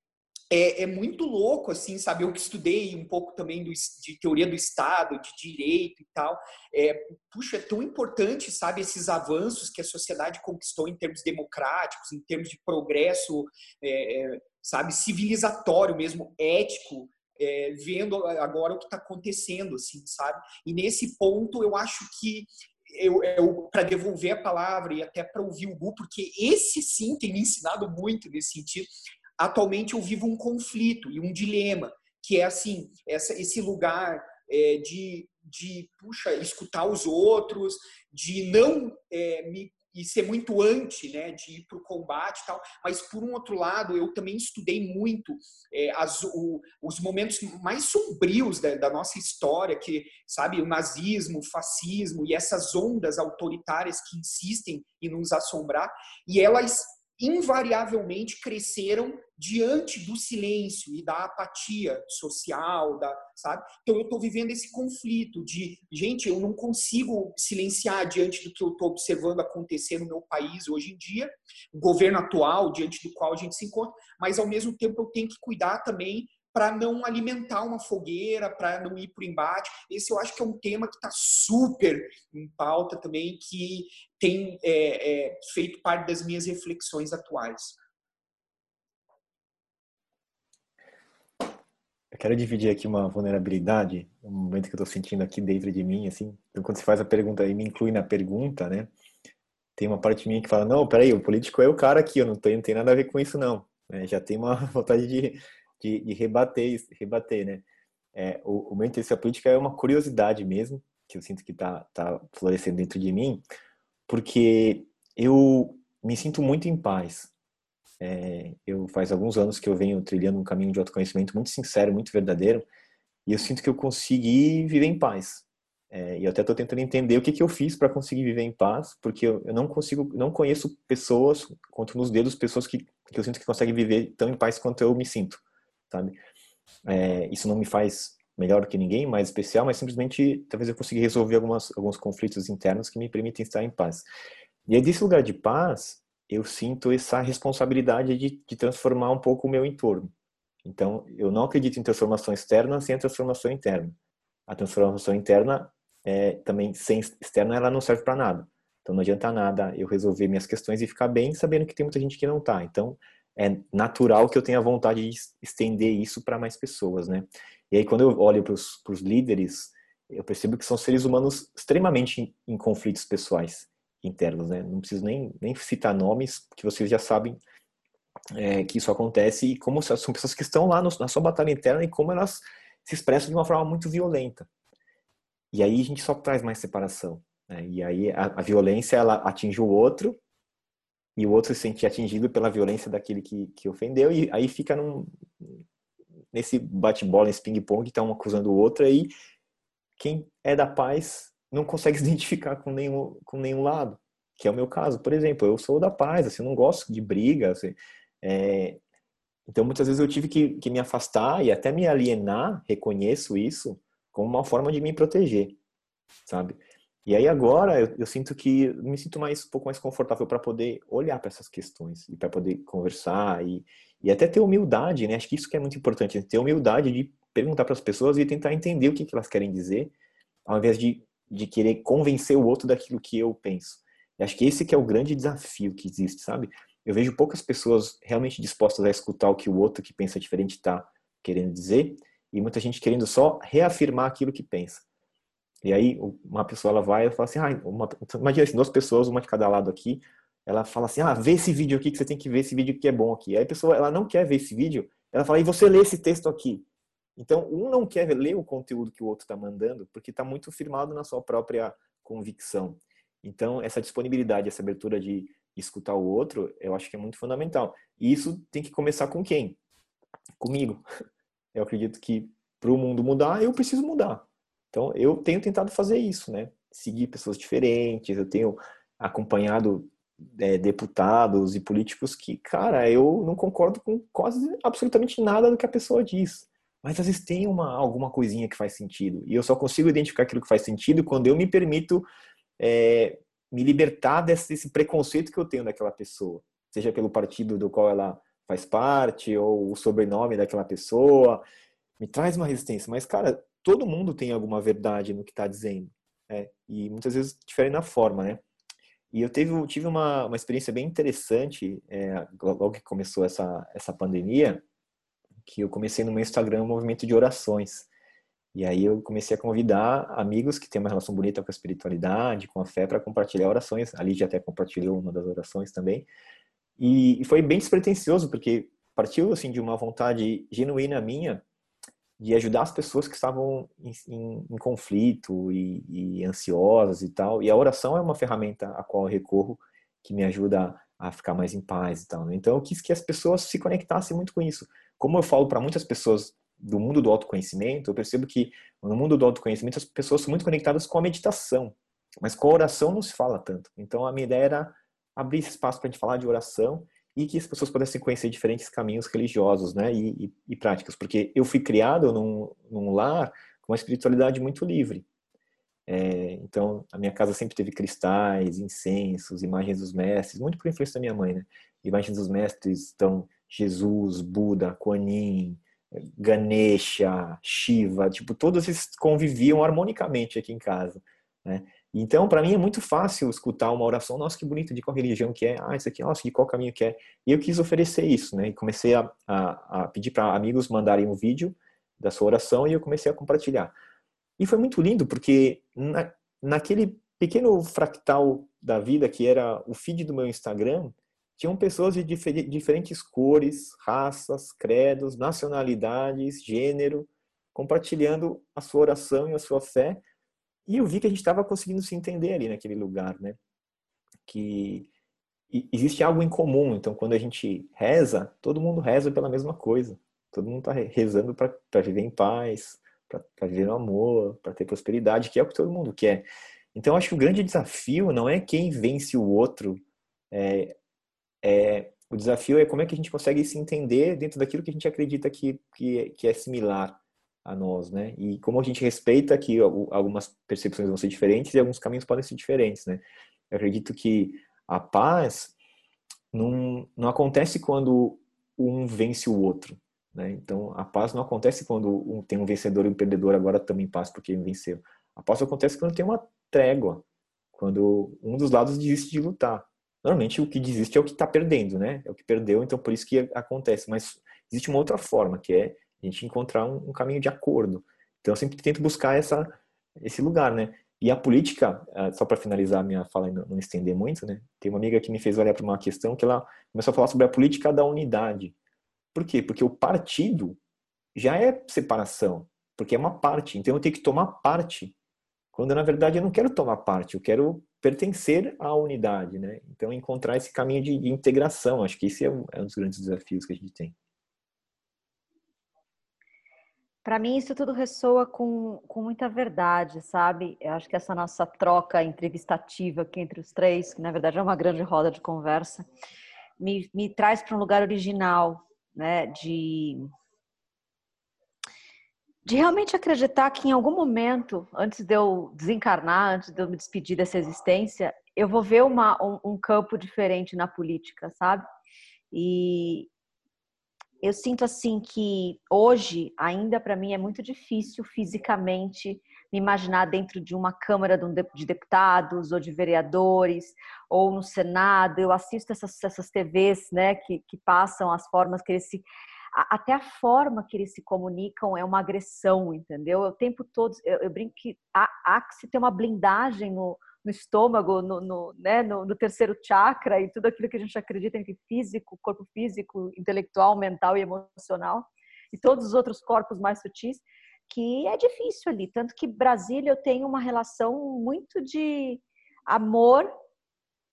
é, é, muito louco, assim, sabe? Eu que estudei um pouco também do, de teoria do Estado, de direito e tal. É, puxa, é tão importante, sabe? Esses avanços que a sociedade conquistou em termos democráticos, em termos de progresso, é, é sabe? Civilizatório mesmo, ético é, vendo agora o que está acontecendo, assim, sabe? E nesse ponto eu acho que eu, eu para devolver a palavra e até para ouvir o Gu, porque esse sim tem me ensinado muito nesse sentido. Atualmente eu vivo um conflito e um dilema, que é assim, essa, esse lugar é, de, de, puxa, escutar os outros, de não é, me e ser muito anti, né, de ir para o combate e tal, mas por um outro lado, eu também estudei muito é, as, o, os momentos mais sombrios da, da, nossa história, que, sabe, o nazismo, o fascismo e essas ondas autoritárias que insistem em nos assombrar, e elas invariavelmente cresceram diante do silêncio e da apatia social, da, sabe? Então eu estou vivendo esse conflito de, gente, eu não consigo silenciar diante do que eu estou observando acontecer no meu país hoje em dia, o governo atual diante do qual a gente se encontra, mas ao mesmo tempo eu tenho que cuidar também para não alimentar uma fogueira, para não ir para o embate. Esse eu acho que é um tema que está super em pauta também, que tem é, é, feito parte das minhas reflexões atuais. Eu quero dividir aqui uma vulnerabilidade, um momento que eu estou sentindo aqui dentro de mim, assim. Então, quando você faz a pergunta e me inclui na pergunta, né? Tem uma parte minha que fala, não, peraí, o político é o cara aqui, eu não tenho, não tem nada a ver com isso, não. É, já tem uma [laughs] vontade de de, de rebater, rebater, né? É, o, o meu interesse na política é uma curiosidade mesmo, que eu sinto que está tá florescendo dentro de mim, porque eu me sinto muito em paz. É, eu faz alguns anos que eu venho trilhando um caminho de autoconhecimento muito sincero, muito verdadeiro, e eu sinto que eu consegui viver em paz. É, e eu até estou tentando entender o que, que eu fiz para conseguir viver em paz, porque eu, eu, não consigo, não conheço pessoas, conto nos dedos pessoas que, que eu sinto que conseguem viver tão em paz quanto eu me sinto sabe? É, isso não me faz melhor que ninguém, mais especial, mas simplesmente talvez eu consiga resolver algumas, alguns conflitos internos que me permitem estar em paz. E aí, desse lugar de paz, eu sinto essa responsabilidade de, de transformar um pouco o meu entorno. Então, eu não acredito em transformação externa sem a transformação interna. A transformação interna, é, também sem externa, ela não serve para nada. Então, não adianta nada eu resolver minhas questões e ficar bem, sabendo que tem muita gente que não está. Então, é natural que eu tenha vontade de estender isso para mais pessoas, né? E aí quando eu olho para os líderes, eu percebo que são seres humanos extremamente em, em, conflitos pessoais internos, né? Não preciso nem, nem citar nomes, que vocês já sabem é, que isso acontece e como são pessoas que estão lá no, na sua batalha interna e como elas se expressam de uma forma muito violenta. E aí a gente só traz mais separação. Né? E aí a, a violência ela atinge o outro e o outro se sentir atingido pela violência daquele que, que ofendeu, e aí fica num, nesse bate-bola, nesse ping-pong, tá um acusando o outro, aí quem é da paz não consegue [laughs] se identificar com nenhum, com nenhum lado, que é o meu caso. Por exemplo, eu sou da paz, assim, eu não gosto de briga, assim, é... então muitas vezes eu tive que, que me afastar e até me alienar, reconheço isso, como uma forma de me proteger, sabe? E aí agora eu, eu sinto que me sinto mais um pouco mais confortável para poder olhar para essas questões e para poder conversar e, e até ter humildade, né? Acho que isso que é muito importante, ter humildade de perguntar para as pessoas e tentar entender o que, que elas querem dizer, ao invés de, de querer convencer o outro daquilo que eu penso. E acho que esse que é o grande desafio que existe, sabe? Eu vejo poucas pessoas realmente dispostas a escutar o que o outro que pensa diferente está querendo dizer e muita gente querendo só reafirmar aquilo que pensa. E aí uma pessoa ela vai e fala assim, ah, uma, imagina assim, duas pessoas, uma de cada lado aqui, ela fala assim, ah, vê esse vídeo aqui que você tem que ver esse vídeo que é bom aqui. Aí a pessoa ela não quer ver esse vídeo, ela fala, e você lê esse texto aqui. Então um não quer ler o conteúdo que o outro está mandando porque está muito firmado na sua própria convicção. Então essa disponibilidade, essa abertura de escutar o outro, eu acho que é muito fundamental. E isso tem que começar com quem? Comigo. Eu acredito que para o mundo mudar, eu preciso mudar. Então, eu tenho tentado fazer isso, né? Seguir pessoas diferentes, eu tenho acompanhado é, deputados e políticos que, cara, eu não concordo com quase absolutamente nada do que a pessoa diz. Mas às vezes tem uma, alguma coisinha que faz sentido. E eu só consigo identificar aquilo que faz sentido quando eu me permito é, me libertar desse, desse, preconceito que eu tenho daquela pessoa. Seja pelo partido do qual ela faz parte, ou o sobrenome daquela pessoa. Me traz uma resistência. Mas, cara, todo mundo tem alguma verdade no que está dizendo. Né? E muitas vezes difere na forma, né? E eu teve, tive uma, uma experiência bem interessante é, logo que começou essa, essa pandemia, que eu comecei no meu Instagram um movimento de orações. E aí eu comecei a convidar amigos que têm uma relação bonita com a espiritualidade, com a fé, para compartilhar orações. A Lídia até compartilhou uma das orações também. E, e foi bem despretensioso, porque partiu assim de uma vontade genuína minha de ajudar as pessoas que estavam em, em, em conflito e, e, ansiosas e tal. E a oração é uma ferramenta a qual eu recorro que me ajuda a ficar mais em paz e tal. Né? Então eu quis que as pessoas se conectassem muito com isso. Como eu falo para muitas pessoas do mundo do autoconhecimento, eu percebo que no mundo do autoconhecimento as pessoas são muito conectadas com a meditação, mas com a oração não se fala tanto. Então a minha ideia era abrir esse espaço para a gente falar de oração e que as pessoas pudessem conhecer diferentes caminhos religiosos né, e, e, e práticas, porque eu fui criado num, num lar com uma espiritualidade muito livre. É, então, a minha casa sempre teve cristais, incensos, imagens dos mestres, muito por influência da minha mãe, né? Imagens dos mestres, então, Jesus, Buda, Kuan Yin, Ganesha, Shiva, tipo, todos eles conviviam harmonicamente aqui em casa, né? Então, para mim é muito fácil escutar uma oração, nossa, que bonito, de qual religião que é, ah, isso aqui, nossa, de qual caminho que é. E eu quis oferecer isso, né? E comecei a, a, a pedir para amigos mandarem um vídeo da sua oração e eu comecei a compartilhar. E foi muito lindo, porque na, naquele pequeno fractal da vida, que era o feed do meu Instagram, tinham pessoas de difer diferentes cores, raças, credos, nacionalidades, gênero, compartilhando a sua oração e a sua fé. E eu vi que a gente estava conseguindo se entender ali naquele lugar, né? Que existe algo em comum. Então, quando a gente reza, todo mundo reza pela mesma coisa. Todo mundo está rezando para viver em paz, para viver no amor, para ter prosperidade, que é o que todo mundo quer. Então, acho que o grande desafio não é quem vence o outro, é, é, o desafio é como é que a gente consegue se entender dentro daquilo que a gente acredita que, que, que é similar a nós, né? E como a gente respeita que algumas percepções vão ser diferentes e alguns caminhos podem ser diferentes, né? Eu acredito que a paz não, não acontece quando um vence o outro, né? Então, a paz não acontece quando um, tem um vencedor e um perdedor agora também paz porque venceu. A paz acontece quando tem uma trégua, quando um dos lados desiste de lutar. Normalmente, o que desiste é o que está perdendo, né? É o que perdeu, então por isso que acontece. Mas existe uma outra forma, que é a gente encontrar um, um caminho de acordo. Então, eu sempre tento buscar essa, esse lugar, né? E a política, ah, só para finalizar minha fala e não estender muito, né? Tem uma amiga que me fez olhar para uma questão que ela começou a falar sobre a política da unidade. Por quê? Porque o partido já é separação, porque é uma parte. Então eu tenho que tomar parte, quando na verdade eu não quero tomar parte, eu quero pertencer à unidade, né? Então encontrar esse caminho de, integração, acho que esse é é um dos grandes desafios que a gente tem. Para mim, isso tudo ressoa com, com muita verdade, sabe? Eu acho que essa nossa troca entrevistativa aqui entre os três, que na verdade é uma grande roda de conversa, me, me traz para um lugar original, né, de de realmente acreditar que em algum momento, antes de eu desencarnar, antes de eu me despedir dessa existência, eu vou ver uma, um, um campo diferente na política, sabe? E eu sinto assim que hoje, ainda para mim, é muito difícil fisicamente me imaginar dentro de uma Câmara de Deputados ou de vereadores ou no Senado. Eu assisto essas, essas TVs né, que, que passam as formas que eles se. Até a forma que eles se comunicam é uma agressão, entendeu? O tempo todo, eu, eu brinco que há, há que se ter uma blindagem no, no estômago, no, no, né, no, no, terceiro chakra e tudo aquilo que a gente acredita entre físico, corpo físico, intelectual, mental e emocional, e todos os outros corpos mais sutis, que é difícil ali. Tanto que Brasília eu tenho uma relação muito de amor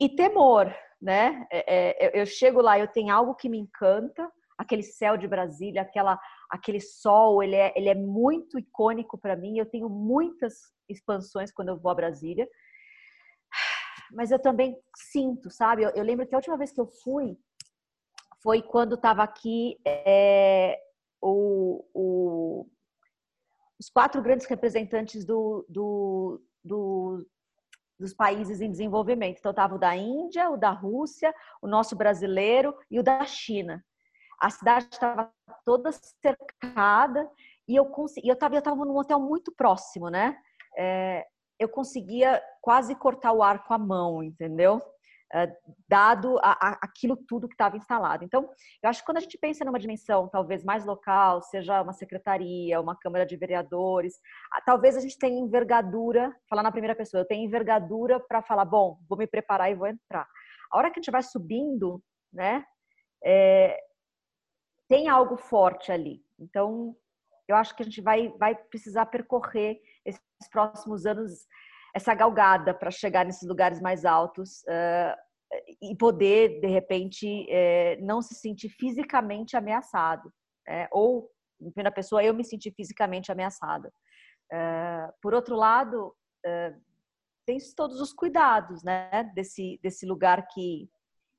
e temor, né? É, é, eu chego lá, eu tenho algo que me encanta, aquele céu de Brasília, aquela, aquele sol, ele é, ele é muito icônico para mim. Eu tenho muitas expansões quando eu vou a Brasília, mas eu também sinto, sabe? Eu, eu lembro que a última vez que eu fui foi quando estava aqui é, o, o os quatro grandes representantes do, do, do, dos países em desenvolvimento. Então, estava o da Índia, o da Rússia, o nosso brasileiro e o da China. A cidade estava toda cercada e eu consegui, eu estava eu tava num hotel muito próximo, né? É, eu conseguia quase cortar o ar com a mão, entendeu? Eh, dado a, a, aquilo tudo que estava instalado. Então, eu acho que quando a gente pensa numa dimensão talvez mais local, seja uma secretaria, uma Câmara de Vereadores, talvez a gente tenha envergadura, falar na primeira pessoa, eu tenho envergadura para falar, bom, vou me preparar e vou entrar. A hora que a gente vai subindo, né, é, tem algo forte ali. Então, eu acho que a gente vai, vai precisar percorrer esses próximos anos essa galgada para chegar nesses lugares mais altos. Uh, e poder, de repente, é, não se sentir fisicamente ameaçado. É, ou, em primeira pessoa, eu me senti fisicamente ameaçada. É, por outro lado, tem todos os cuidados né, desse, desse lugar que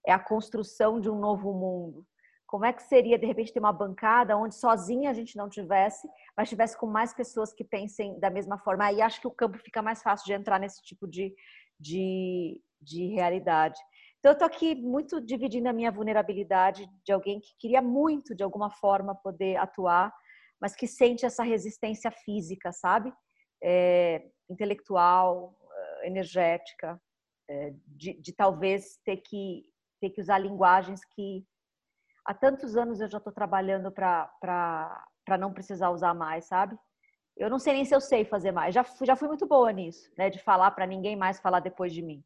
é a construção de um novo mundo. Como é que seria, de repente, ter uma bancada onde sozinha a gente não tivesse, mas tivesse com mais pessoas que pensem da mesma forma? Aí acho que o campo fica mais fácil de entrar nesse tipo de, de, de realidade. Então, eu estou aqui muito dividindo a minha vulnerabilidade de alguém que queria muito, de alguma forma, poder atuar, mas que sente essa resistência física, sabe? É, intelectual, eh, energética, é, de, de, talvez ter que, ter que usar linguagens que há tantos anos eu já estou trabalhando para não precisar usar mais, sabe? Eu não sei nem se eu sei fazer mais. Já, já fui muito boa nisso, né? De falar para ninguém mais falar depois de mim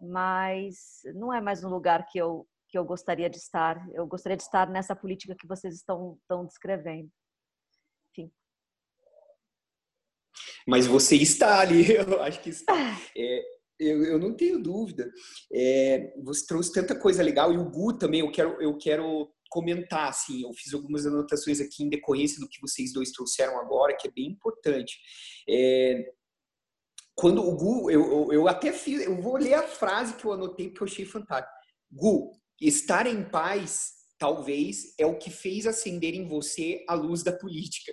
mas não é mais um lugar que eu que eu gostaria de estar. Eu gostaria de estar nessa política que vocês estão, estão descrevendo. Enfim. Mas você está ali, [laughs] eu acho que está. É, eu, eu, não tenho dúvida. É, você trouxe tanta coisa legal e o Gu também. Eu quero, eu quero comentar assim. Eu fiz algumas anotações aqui em decorrência do que vocês dois trouxeram agora, que é bem importante. É, quando o Gu, eu, eu, eu, até fiz, eu vou ler a frase que eu anotei porque eu achei fantástico. Gu, estar em paz, talvez, é o que fez acender em você a luz da política.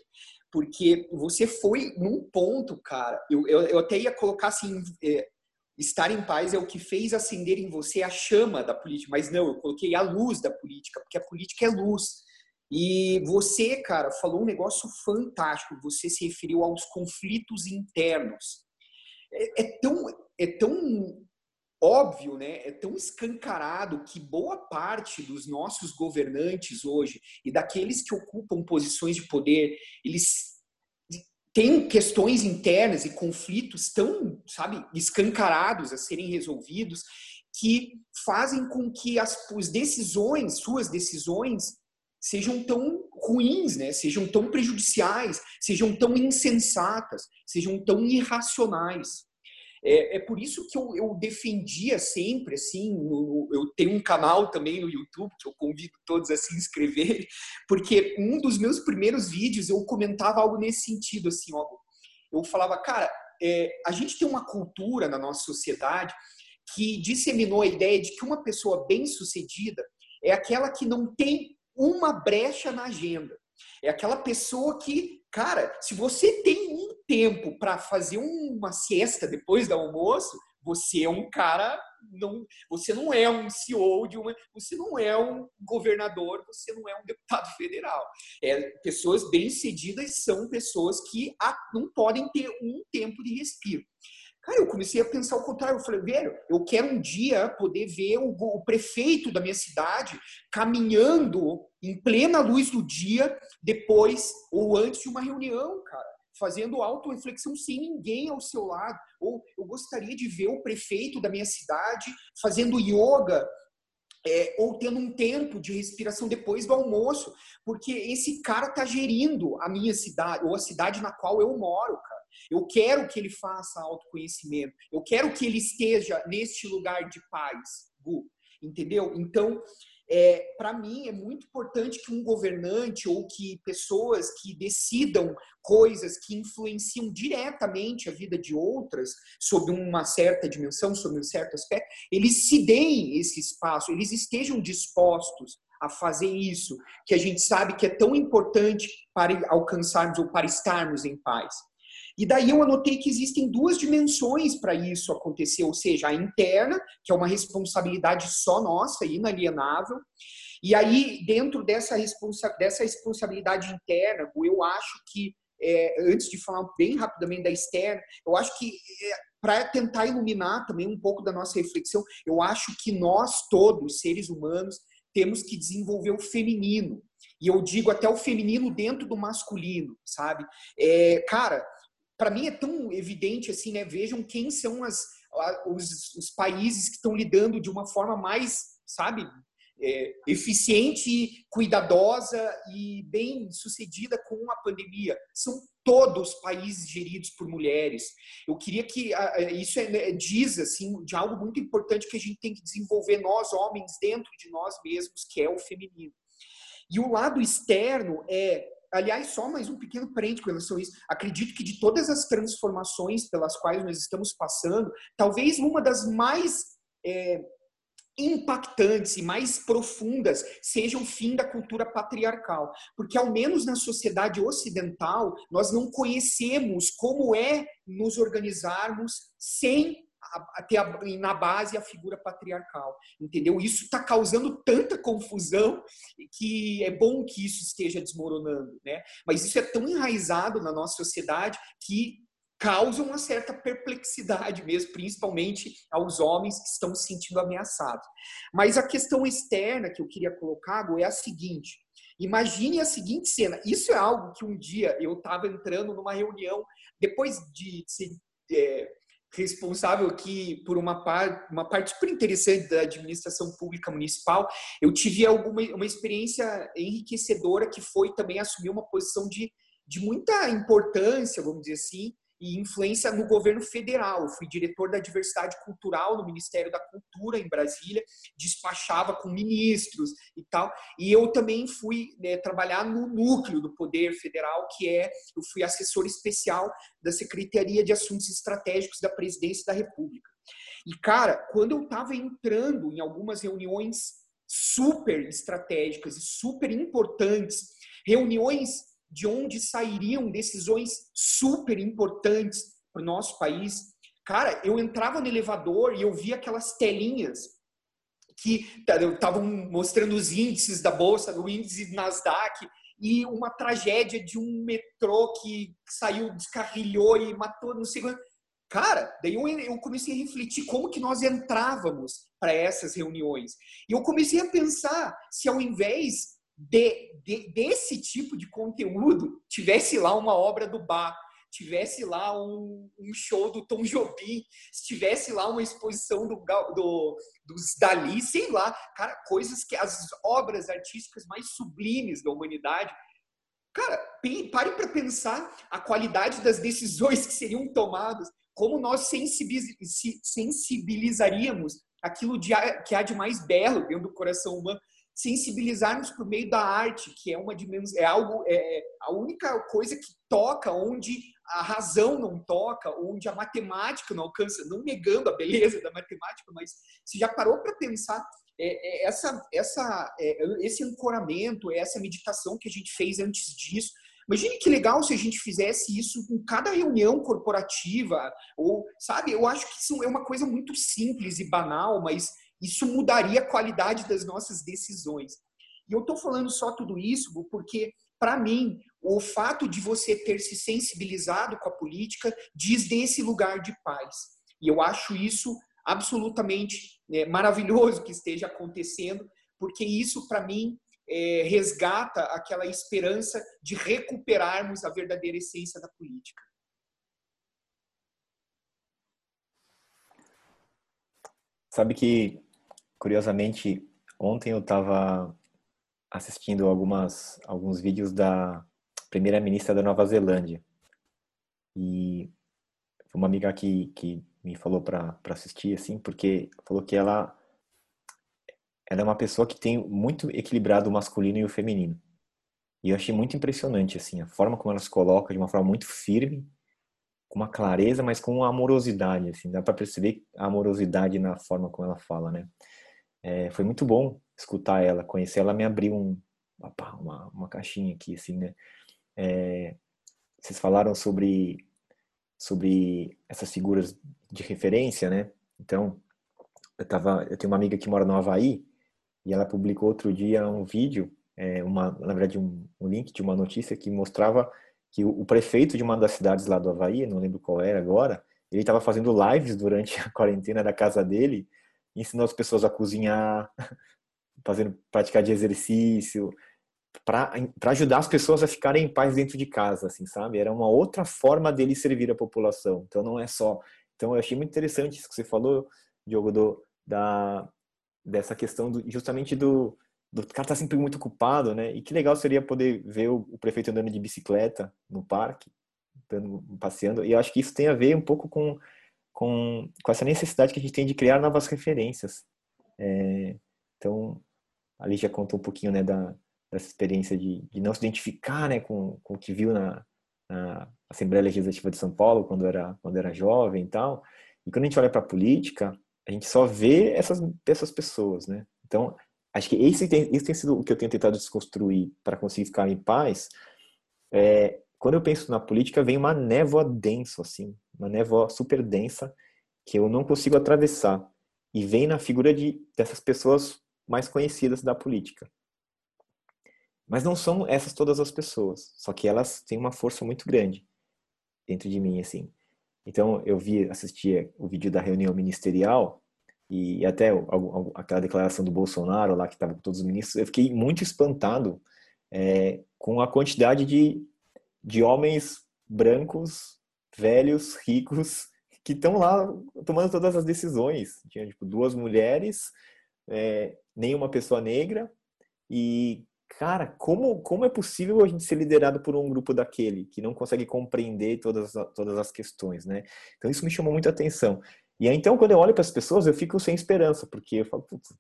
Porque você foi num ponto, cara, eu, eu, eu até ia colocar assim, é, estar em paz é o que fez acender em você a chama da política, mas não, eu coloquei a luz da política, porque a política é luz. E você, cara, falou um negócio fantástico, você se referiu aos conflitos internos é, é, tão, é tão óbvio, né? É tão escancarado que boa parte dos nossos governantes hoje e daqueles que ocupam posições de poder, eles têm questões internas e conflitos tão, sabe, escancarados a serem resolvidos que fazem com que as, as decisões, suas decisões, sejam tão ruins, né? Sejam tão prejudiciais, sejam tão insensatas, sejam tão irracionais. É, é por isso que eu, eu defendia sempre, assim, no, eu tenho um canal também no YouTube que eu convido todos a se inscreverem, porque um dos meus primeiros vídeos eu comentava algo nesse sentido, assim, ó, eu falava, cara, é, a gente tem uma cultura na nossa sociedade que disseminou a ideia de que uma pessoa bem-sucedida é aquela que não tem uma brecha na agenda. É aquela pessoa que, cara, se você tem um tempo para fazer uma siesta depois do almoço, você é um cara não, você não é um CEO de uma, você não é um governador, você não é um deputado federal. É, pessoas bem-sucedidas são pessoas que não podem ter um tempo de respiro. Cara, eu comecei a pensar o contrário. Eu falei, velho, eu quero um dia poder ver o, o, prefeito da minha cidade caminhando em plena luz do dia, depois ou antes de uma reunião, cara. Fazendo auto-reflexão sem ninguém ao seu lado. Ou eu gostaria de ver o prefeito da minha cidade fazendo yoga é, ou tendo um tempo de respiração depois do almoço, porque esse cara tá gerindo a minha cidade, ou a cidade na qual eu moro, cara. Eu quero que ele faça autoconhecimento. Eu quero que ele esteja neste lugar de paz, Gu. Entendeu? Então, é, para mim é muito importante que um governante ou que pessoas que decidam coisas que influenciam diretamente a vida de outras sob uma certa dimensão, sob um certo aspecto, eles se deem esse espaço, eles estejam dispostos a fazer isso, que a gente sabe que é tão importante para alcançarmos ou para estarmos em paz. E daí eu anotei que existem duas dimensões para isso acontecer, ou seja, a interna, que é uma responsabilidade só nossa, inalienável, e aí, dentro dessa, responsa dessa responsabilidade interna, eu acho que, é, antes de falar bem rapidamente da externa, eu acho que, é, para tentar iluminar também um pouco da nossa reflexão, eu acho que nós todos, seres humanos, temos que desenvolver o feminino. E eu digo até o feminino dentro do masculino, sabe? É, cara, para mim é tão evidente assim, né? Vejam quem são as, os, os países que estão lidando de uma forma mais, sabe, é, eficiente, cuidadosa e bem sucedida com a pandemia. São todos países geridos por mulheres. Eu queria que isso é, né, diz assim de algo muito importante que a gente tem que desenvolver nós homens dentro de nós mesmos, que é o feminino. E o lado externo é Aliás, só mais um pequeno parente com relação a isso. Acredito que de todas as transformações pelas quais nós estamos passando, talvez uma das mais é, impactantes e mais profundas seja o fim da cultura patriarcal. Porque, ao menos na sociedade ocidental, nós não conhecemos como é nos organizarmos sem ter na base a figura patriarcal, entendeu? Isso está causando tanta confusão que é bom que isso esteja desmoronando, né? Mas isso é tão enraizado na nossa sociedade que causa uma certa perplexidade mesmo, principalmente aos homens que estão se sentindo ameaçados. Mas a questão externa que eu queria colocar é a seguinte: Imagine a seguinte cena. Isso é algo que um dia eu estava entrando numa reunião, depois de ser é, responsável aqui por uma, uma parte super interessante da administração pública municipal, eu tive alguma uma experiência enriquecedora que foi também assumir uma posição de, de muita importância, vamos dizer assim, e influência no governo federal. Eu fui diretor da diversidade cultural no Ministério da Cultura em Brasília, despachava com ministros e tal. E eu também fui né, trabalhar no núcleo do Poder Federal, que é eu fui assessor especial da Secretaria de Assuntos Estratégicos da Presidência da República. E cara, quando eu estava entrando em algumas reuniões super estratégicas e super importantes, reuniões de onde sairiam decisões super importantes para o nosso país. Cara, eu entrava no elevador e eu via aquelas telinhas que estavam mostrando os índices da bolsa, o índice Nasdaq e uma tragédia de um metrô que saiu, descarrilhou e matou, não sei Cara, daí eu comecei a refletir como que nós entrávamos para essas reuniões. E eu comecei a pensar se ao invés de, de, desse tipo de conteúdo tivesse lá uma obra do Bar, tivesse lá um, um, show do Tom Jobim, tivesse lá uma exposição do, do, dos Dali, sei lá, cara, coisas que as obras artísticas mais sublimes da humanidade. Cara, pare para pensar a qualidade das decisões que seriam tomadas, como nós sensibilizaríamos aquilo que há de mais belo dentro do coração humano sensibilizarmos por meio da arte, que é uma dimensão, é algo, é, é a única coisa que toca onde a razão não toca, onde a matemática não alcança, não negando a beleza da matemática, mas se já parou para pensar é, é, essa, essa, é, esse ancoramento, essa meditação que a gente fez antes disso, Imagine que legal se a gente fizesse isso em cada reunião corporativa, ou, sabe, eu acho que isso é uma coisa muito simples e banal, mas isso mudaria a qualidade das nossas decisões. E eu estou falando só tudo isso porque, para mim, o fato de você ter se sensibilizado com a política diz desse lugar de paz. E eu acho isso absolutamente é, maravilhoso que esteja acontecendo, porque isso, para mim, é, resgata aquela esperança de recuperarmos a verdadeira essência da política. Sabe que Curiosamente, ontem eu estava assistindo algumas, alguns vídeos da primeira-ministra da Nova Zelândia. E uma amiga que, que me falou para assistir, assim, porque falou que ela, ela é uma pessoa que tem muito equilibrado o masculino e o feminino. E eu achei muito impressionante, assim, a forma como ela se coloca, de uma forma muito firme, com uma clareza, mas com uma amorosidade, assim, dá para perceber a amorosidade na forma como ela fala, né? É, foi muito bom escutar ela, conhecer ela me abriu um, uma, uma caixinha aqui, assim, né? É, vocês falaram sobre, sobre essas figuras de referência, né? Então, eu, tava, eu tenho uma amiga que mora no Havaí e ela publicou outro dia um vídeo, é, uma, na verdade um, um link de uma notícia que mostrava que o, o prefeito de uma das cidades lá do Havaí, não lembro qual era agora, ele estava fazendo lives durante [laughs] a quarentena da casa dele ensinou as pessoas a cozinhar, [laughs] fazendo praticar de exercício, para ajudar as pessoas a ficarem em paz dentro de casa, assim, sabe? Era uma outra forma dele servir a população. Então não é só. Então eu achei muito interessante isso que você falou, Diogo, do, da, dessa questão do, justamente do, do cara tá sempre muito ocupado, né? E que legal seria poder ver o, o prefeito andando de bicicleta no parque, andando, passeando. E eu acho que isso tem a ver um pouco com, com, com essa necessidade que a gente tem de criar novas referências. É, então, ali já contou um pouquinho, né, da, dessa experiência de, de não se identificar, né, com, com o que viu na, na Assembleia Legislativa de São Paulo quando era quando era jovem e tal. E quando a gente olha para a política, a gente só vê essas, essas pessoas, né? Então, acho que esse tem, esse tem sido o que eu tenho tentado desconstruir para conseguir ficar em paz. É, quando eu penso na política, vem uma névoa densa, assim, uma névoa super densa que eu não consigo atravessar. E vem na figura de, dessas pessoas mais conhecidas da política. Mas não são essas todas as pessoas, só que elas têm uma força muito grande dentro de mim, assim. Então, eu vi, assistia o vídeo da reunião ministerial e até aquela declaração do Bolsonaro lá que estava com todos os ministros, eu fiquei muito espantado é, com a quantidade de, de homens brancos, velhos, ricos, que estão lá tomando todas as decisões. Tinha tipo, duas mulheres, é, nenhuma pessoa negra e cara, como, como é possível a gente ser liderado por um grupo daquele que não consegue compreender todas, todas as questões, né? Então isso me chamou muita atenção. E aí, então, quando eu olho para as pessoas, eu fico sem esperança, porque eu falo, putz,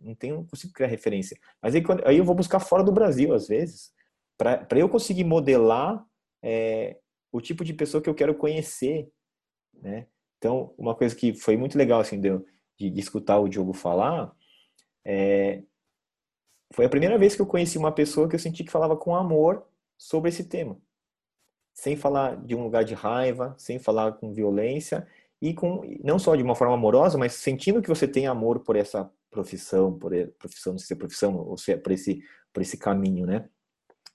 não tenho, não consigo criar referência. Mas aí, quando, aí eu vou buscar fora do Brasil, às vezes, para eu conseguir modelar é, o tipo de pessoa que eu quero conhecer, né? Então, uma coisa que foi muito legal, assim, de, de, escutar o Diogo falar, é, foi a primeira vez que eu conheci uma pessoa que eu senti que falava com amor sobre esse tema. Sem falar de um lugar de raiva, sem falar com violência e com não só de uma forma amorosa, mas sentindo que você tem amor por essa profissão, por profissão, não sei se é profissão, ou se é por esse por esse caminho, né?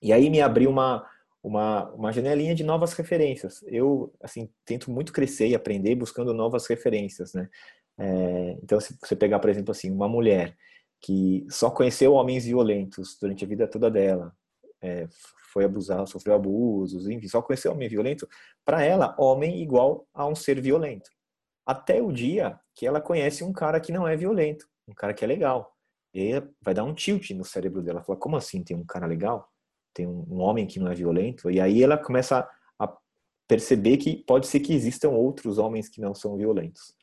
E aí me abriu uma uma, uma janelinha de novas referências. Eu, assim, tento muito crescer e aprender buscando novas referências, né? É, então, se você pegar, por exemplo, assim, uma mulher que só conheceu homens violentos durante a vida toda dela, é, foi abusada, sofreu abusos, enfim, só conheceu homem violento, para ela, homem igual a um ser violento. Até o dia que ela conhece um cara que não é violento, um cara que é legal. E vai dar um tilt no cérebro dela. Fala, como assim tem um cara legal? Tem um, um homem que não é violento? E aí ela começa a perceber que pode ser que existam outros homens que não são violentos.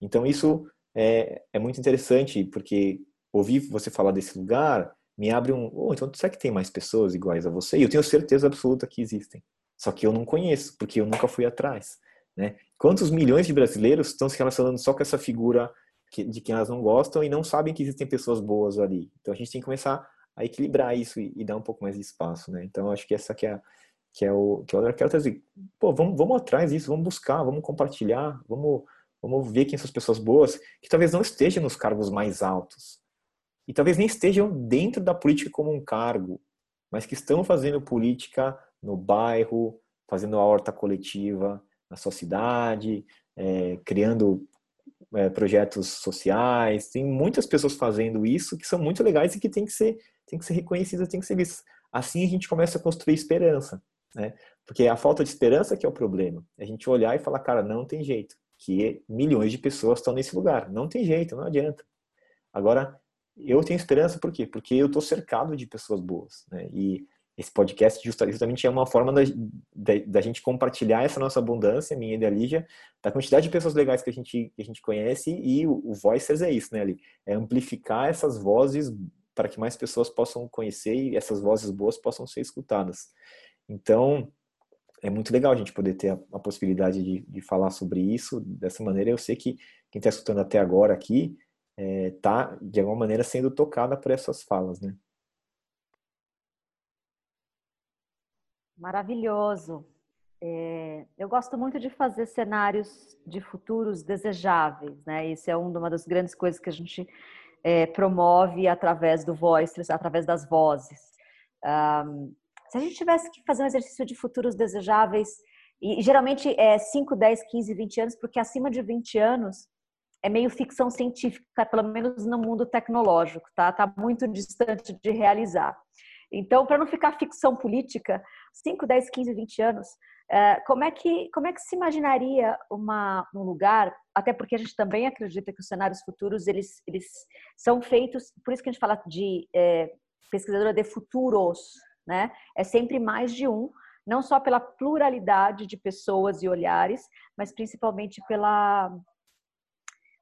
Então isso é, é muito interessante, porque ouvir você falar desse lugar me abre um. Oh, então será que tem mais pessoas iguais a você? E eu tenho certeza absoluta que existem. Só que eu não conheço, porque eu nunca fui atrás. Né? Quantos milhões de brasileiros estão se relacionando só com essa figura de quem elas não gostam e não sabem que existem pessoas boas ali? Então a gente tem que começar a equilibrar isso e, e dar um pouco mais de espaço. Né? Então acho que essa que é, que é o que eu quero trazer. Pô, vamos, vamos atrás disso, vamos buscar, vamos compartilhar, vamos, vamos ver quem são as pessoas boas que talvez não estejam nos cargos mais altos e talvez nem estejam dentro da política como um cargo, mas que estão fazendo política no bairro, fazendo a horta coletiva na sua cidade, é, criando é, projetos sociais. Tem muitas pessoas fazendo isso que são muito legais e que tem que ser, tem que ser reconhecidas, tem que ser vistas. Assim a gente começa a construir esperança, né? Porque a falta de esperança que é o problema. A gente olhar e falar, cara, não tem jeito, que milhões de pessoas estão nesse lugar. Não tem jeito, não adianta. Agora, eu tenho esperança por quê? Porque eu estou cercado de pessoas boas, né? E esse podcast justamente é uma forma da, da, da, gente compartilhar essa nossa abundância, minha e da Lígia, da quantidade de pessoas legais que a gente, que a gente conhece e o, o Voices é isso, né, Ali? É amplificar essas vozes para que mais pessoas possam conhecer e essas vozes boas possam ser escutadas. Então, é muito legal a gente poder ter a, a possibilidade de, de falar sobre isso dessa maneira. Eu sei que quem está escutando até agora aqui está, é, tá, de alguma maneira, sendo tocada por essas falas, né? Maravilhoso. É, eu gosto muito de fazer cenários de futuros desejáveis, né? Isso é uma das grandes coisas que a gente é, promove através do Voices, através das vozes. Um, se a gente tivesse que fazer um exercício de futuros desejáveis, e geralmente é 5, 10, 15, 20 anos, porque acima de 20 anos é meio ficção científica, pelo menos no mundo tecnológico, tá? Tá muito distante de realizar. Então, para não ficar ficção política, 5, 10, 15, 20 anos, como é que como é que se imaginaria uma, um lugar? Até porque a gente também acredita que os cenários futuros eles eles são feitos, por isso que a gente fala de é, pesquisadora de futuros, né? É sempre mais de um, não só pela pluralidade de pessoas e olhares, mas principalmente pela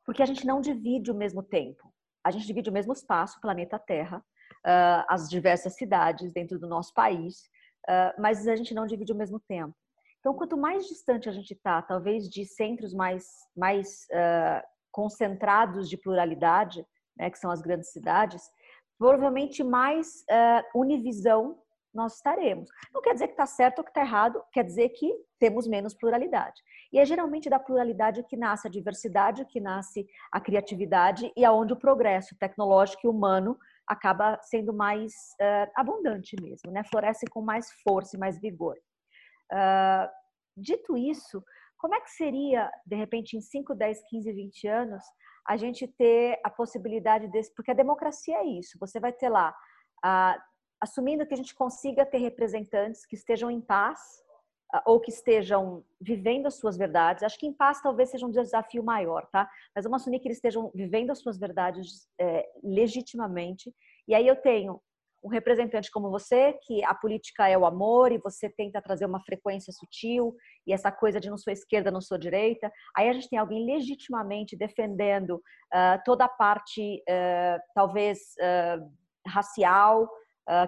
porque a gente não divide o mesmo tempo. A gente divide o mesmo espaço, planeta Terra, uh, as diversas cidades dentro do nosso país, uh, mas a gente não divide o mesmo tempo. Então, quanto mais distante a gente está, talvez de centros mais, mais uh, concentrados de pluralidade, né, que são as grandes cidades, provavelmente mais uh, univisão nós estaremos. Não quer dizer que está certo ou que está errado, quer dizer que temos menos pluralidade. E é geralmente da pluralidade que nasce a diversidade, que nasce a criatividade e aonde o progresso tecnológico e humano acaba sendo mais uh, abundante mesmo, né? Floresce com mais força e mais vigor. Uh, dito isso, como é que seria, de repente, em 5, 10, 15, 20 anos, a gente ter a possibilidade desse. Porque a democracia é isso, você vai ter lá, uh, assumindo que a gente consiga ter representantes que estejam em paz uh, ou que estejam vivendo as suas verdades. Acho que em paz talvez seja um desafio maior, tá? Mas vamos assumir que eles estejam vivendo as suas verdades é, legitimamente. E aí eu tenho um representante como você, que a política é o amor e você tenta trazer uma frequência sutil e essa coisa de não sou esquerda, não sou direita. Aí a gente tem alguém legitimamente defendendo uh, toda a parte, uh, talvez, uh, racial,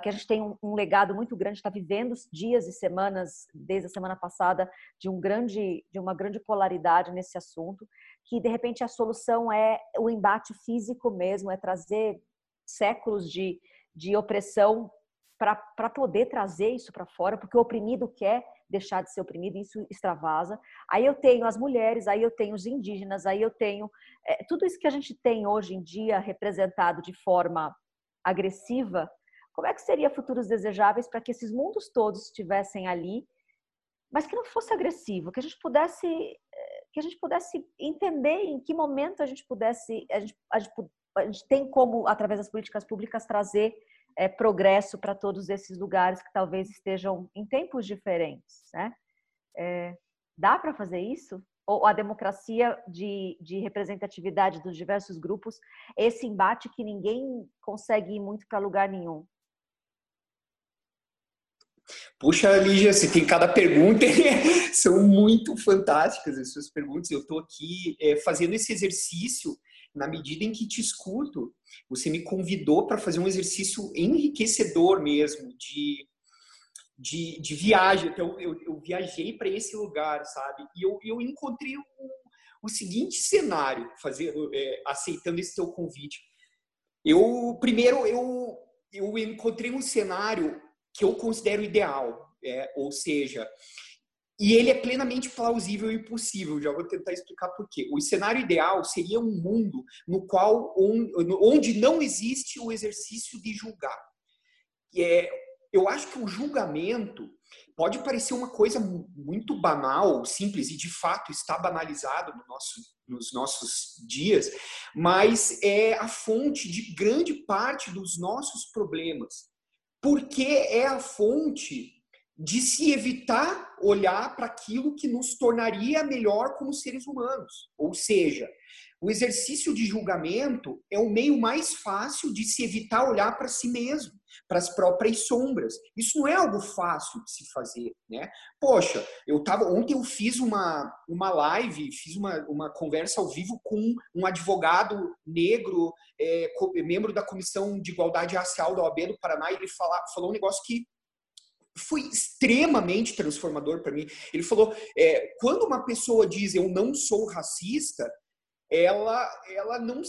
que a gente tem um, um legado muito grande, está vivendo dias e semanas, desde a semana passada, de, um grande, de uma grande polaridade nesse assunto, que de repente a solução é o embate físico mesmo, é trazer séculos de de opressão para poder trazer isso para fora, porque o oprimido quer deixar de ser oprimido, isso extravasa. Aí eu tenho as mulheres, aí eu tenho os indígenas, aí eu tenho é, tudo isso que a gente tem hoje em dia representado de forma agressiva. Como é que seria futuros desejáveis para que esses mundos todos estivessem ali, mas que não fosse agressivo, que a gente pudesse é, que a gente pudesse entender em que momento a gente pudesse a gente, a gente a gente tem como, através das políticas públicas, trazer é, progresso para todos esses lugares que talvez estejam em tempos diferentes. Né? É, dá para fazer isso? Ou a democracia de, de, representatividade dos diversos grupos, esse embate que ninguém consegue ir muito para lugar nenhum? Puxa, Lígia, você tem cada pergunta, [laughs] são muito fantásticas as suas perguntas. Eu estou aqui é, fazendo esse exercício na medida em que te escuto, você me convidou para fazer um exercício enriquecedor mesmo, de, de, de viagem. Então, eu, eu viajei para esse lugar, sabe? E eu, eu encontrei o, o seguinte cenário, fazer, é, aceitando esse teu convite. Eu, primeiro, eu, eu encontrei um cenário que eu considero ideal, é, ou seja, e ele é plenamente plausível e possível. Já vou tentar explicar por quê. O cenário ideal seria um mundo no qual onde não existe o exercício de julgar. É, eu acho que o julgamento pode parecer uma coisa muito banal, simples e de fato está banalizado no nosso, nos nossos dias, mas é a fonte de grande parte dos nossos problemas. Porque é a fonte de se evitar olhar para aquilo que nos tornaria melhor como seres humanos. Ou seja, o exercício de julgamento é o meio mais fácil de se evitar olhar para si mesmo, para as próprias sombras. Isso não é algo fácil de se fazer, né? Poxa, eu tava ontem eu fiz uma uma live, fiz uma, uma conversa ao vivo com um advogado negro, é, membro da comissão de igualdade racial da OAB do Paraná, e ele fala, falou um negócio que foi extremamente transformador para mim. Ele falou: é, quando uma pessoa diz eu não sou racista, ela, ela não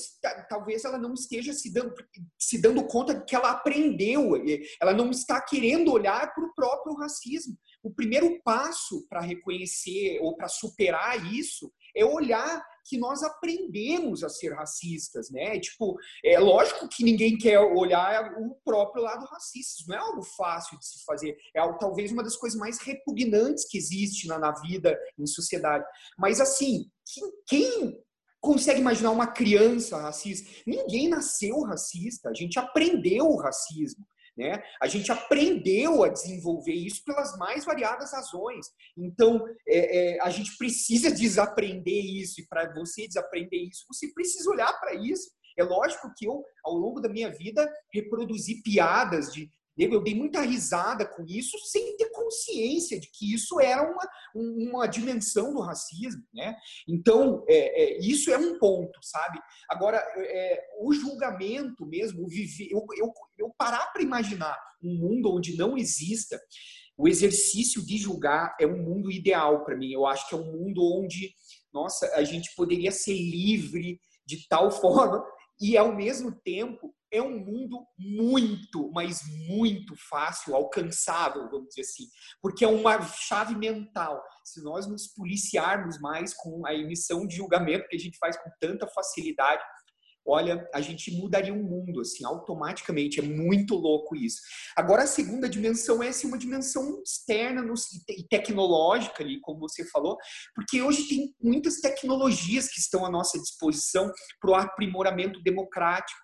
talvez ela não esteja se dando, se dando conta que ela aprendeu, ela não está querendo olhar para o próprio racismo. O primeiro passo para reconhecer ou para superar isso é olhar que nós aprendemos a ser racistas, né? Tipo, é lógico que ninguém quer olhar o próprio lado racista. Isso não é algo fácil de se fazer. É algo, talvez uma das coisas mais repugnantes que existe na, na vida, em sociedade. Mas assim, quem, quem consegue imaginar uma criança racista? Ninguém nasceu racista. A gente aprendeu o racismo. Né? A gente aprendeu a desenvolver isso pelas mais variadas razões. Então, é, é, a gente precisa desaprender isso. E para você desaprender isso, você precisa olhar para isso. É lógico que eu, ao longo da minha vida, reproduzi piadas de, eu dei muita risada com isso sem ter consciência de que isso era uma, uma dimensão do racismo, né? Então, é, é, isso é um ponto, sabe? Agora, é, o julgamento mesmo, o viver, eu, eu, eu parar para imaginar um mundo onde não exista, o exercício de julgar é um mundo ideal para mim. Eu acho que é um mundo onde, nossa, a gente poderia ser livre de tal [laughs] forma e, ao mesmo tempo, é um mundo muito, mas muito fácil, alcançável, vamos dizer assim, porque é uma chave mental. Se nós nos policiarmos mais com a emissão de julgamento que a gente faz com tanta facilidade, olha, a gente mudaria o um mundo, assim, automaticamente. É muito louco isso. Agora, a segunda dimensão é assim, uma dimensão externa no, e tecnológica, ali, como você falou, porque hoje tem muitas tecnologias que estão à nossa disposição para o aprimoramento democrático.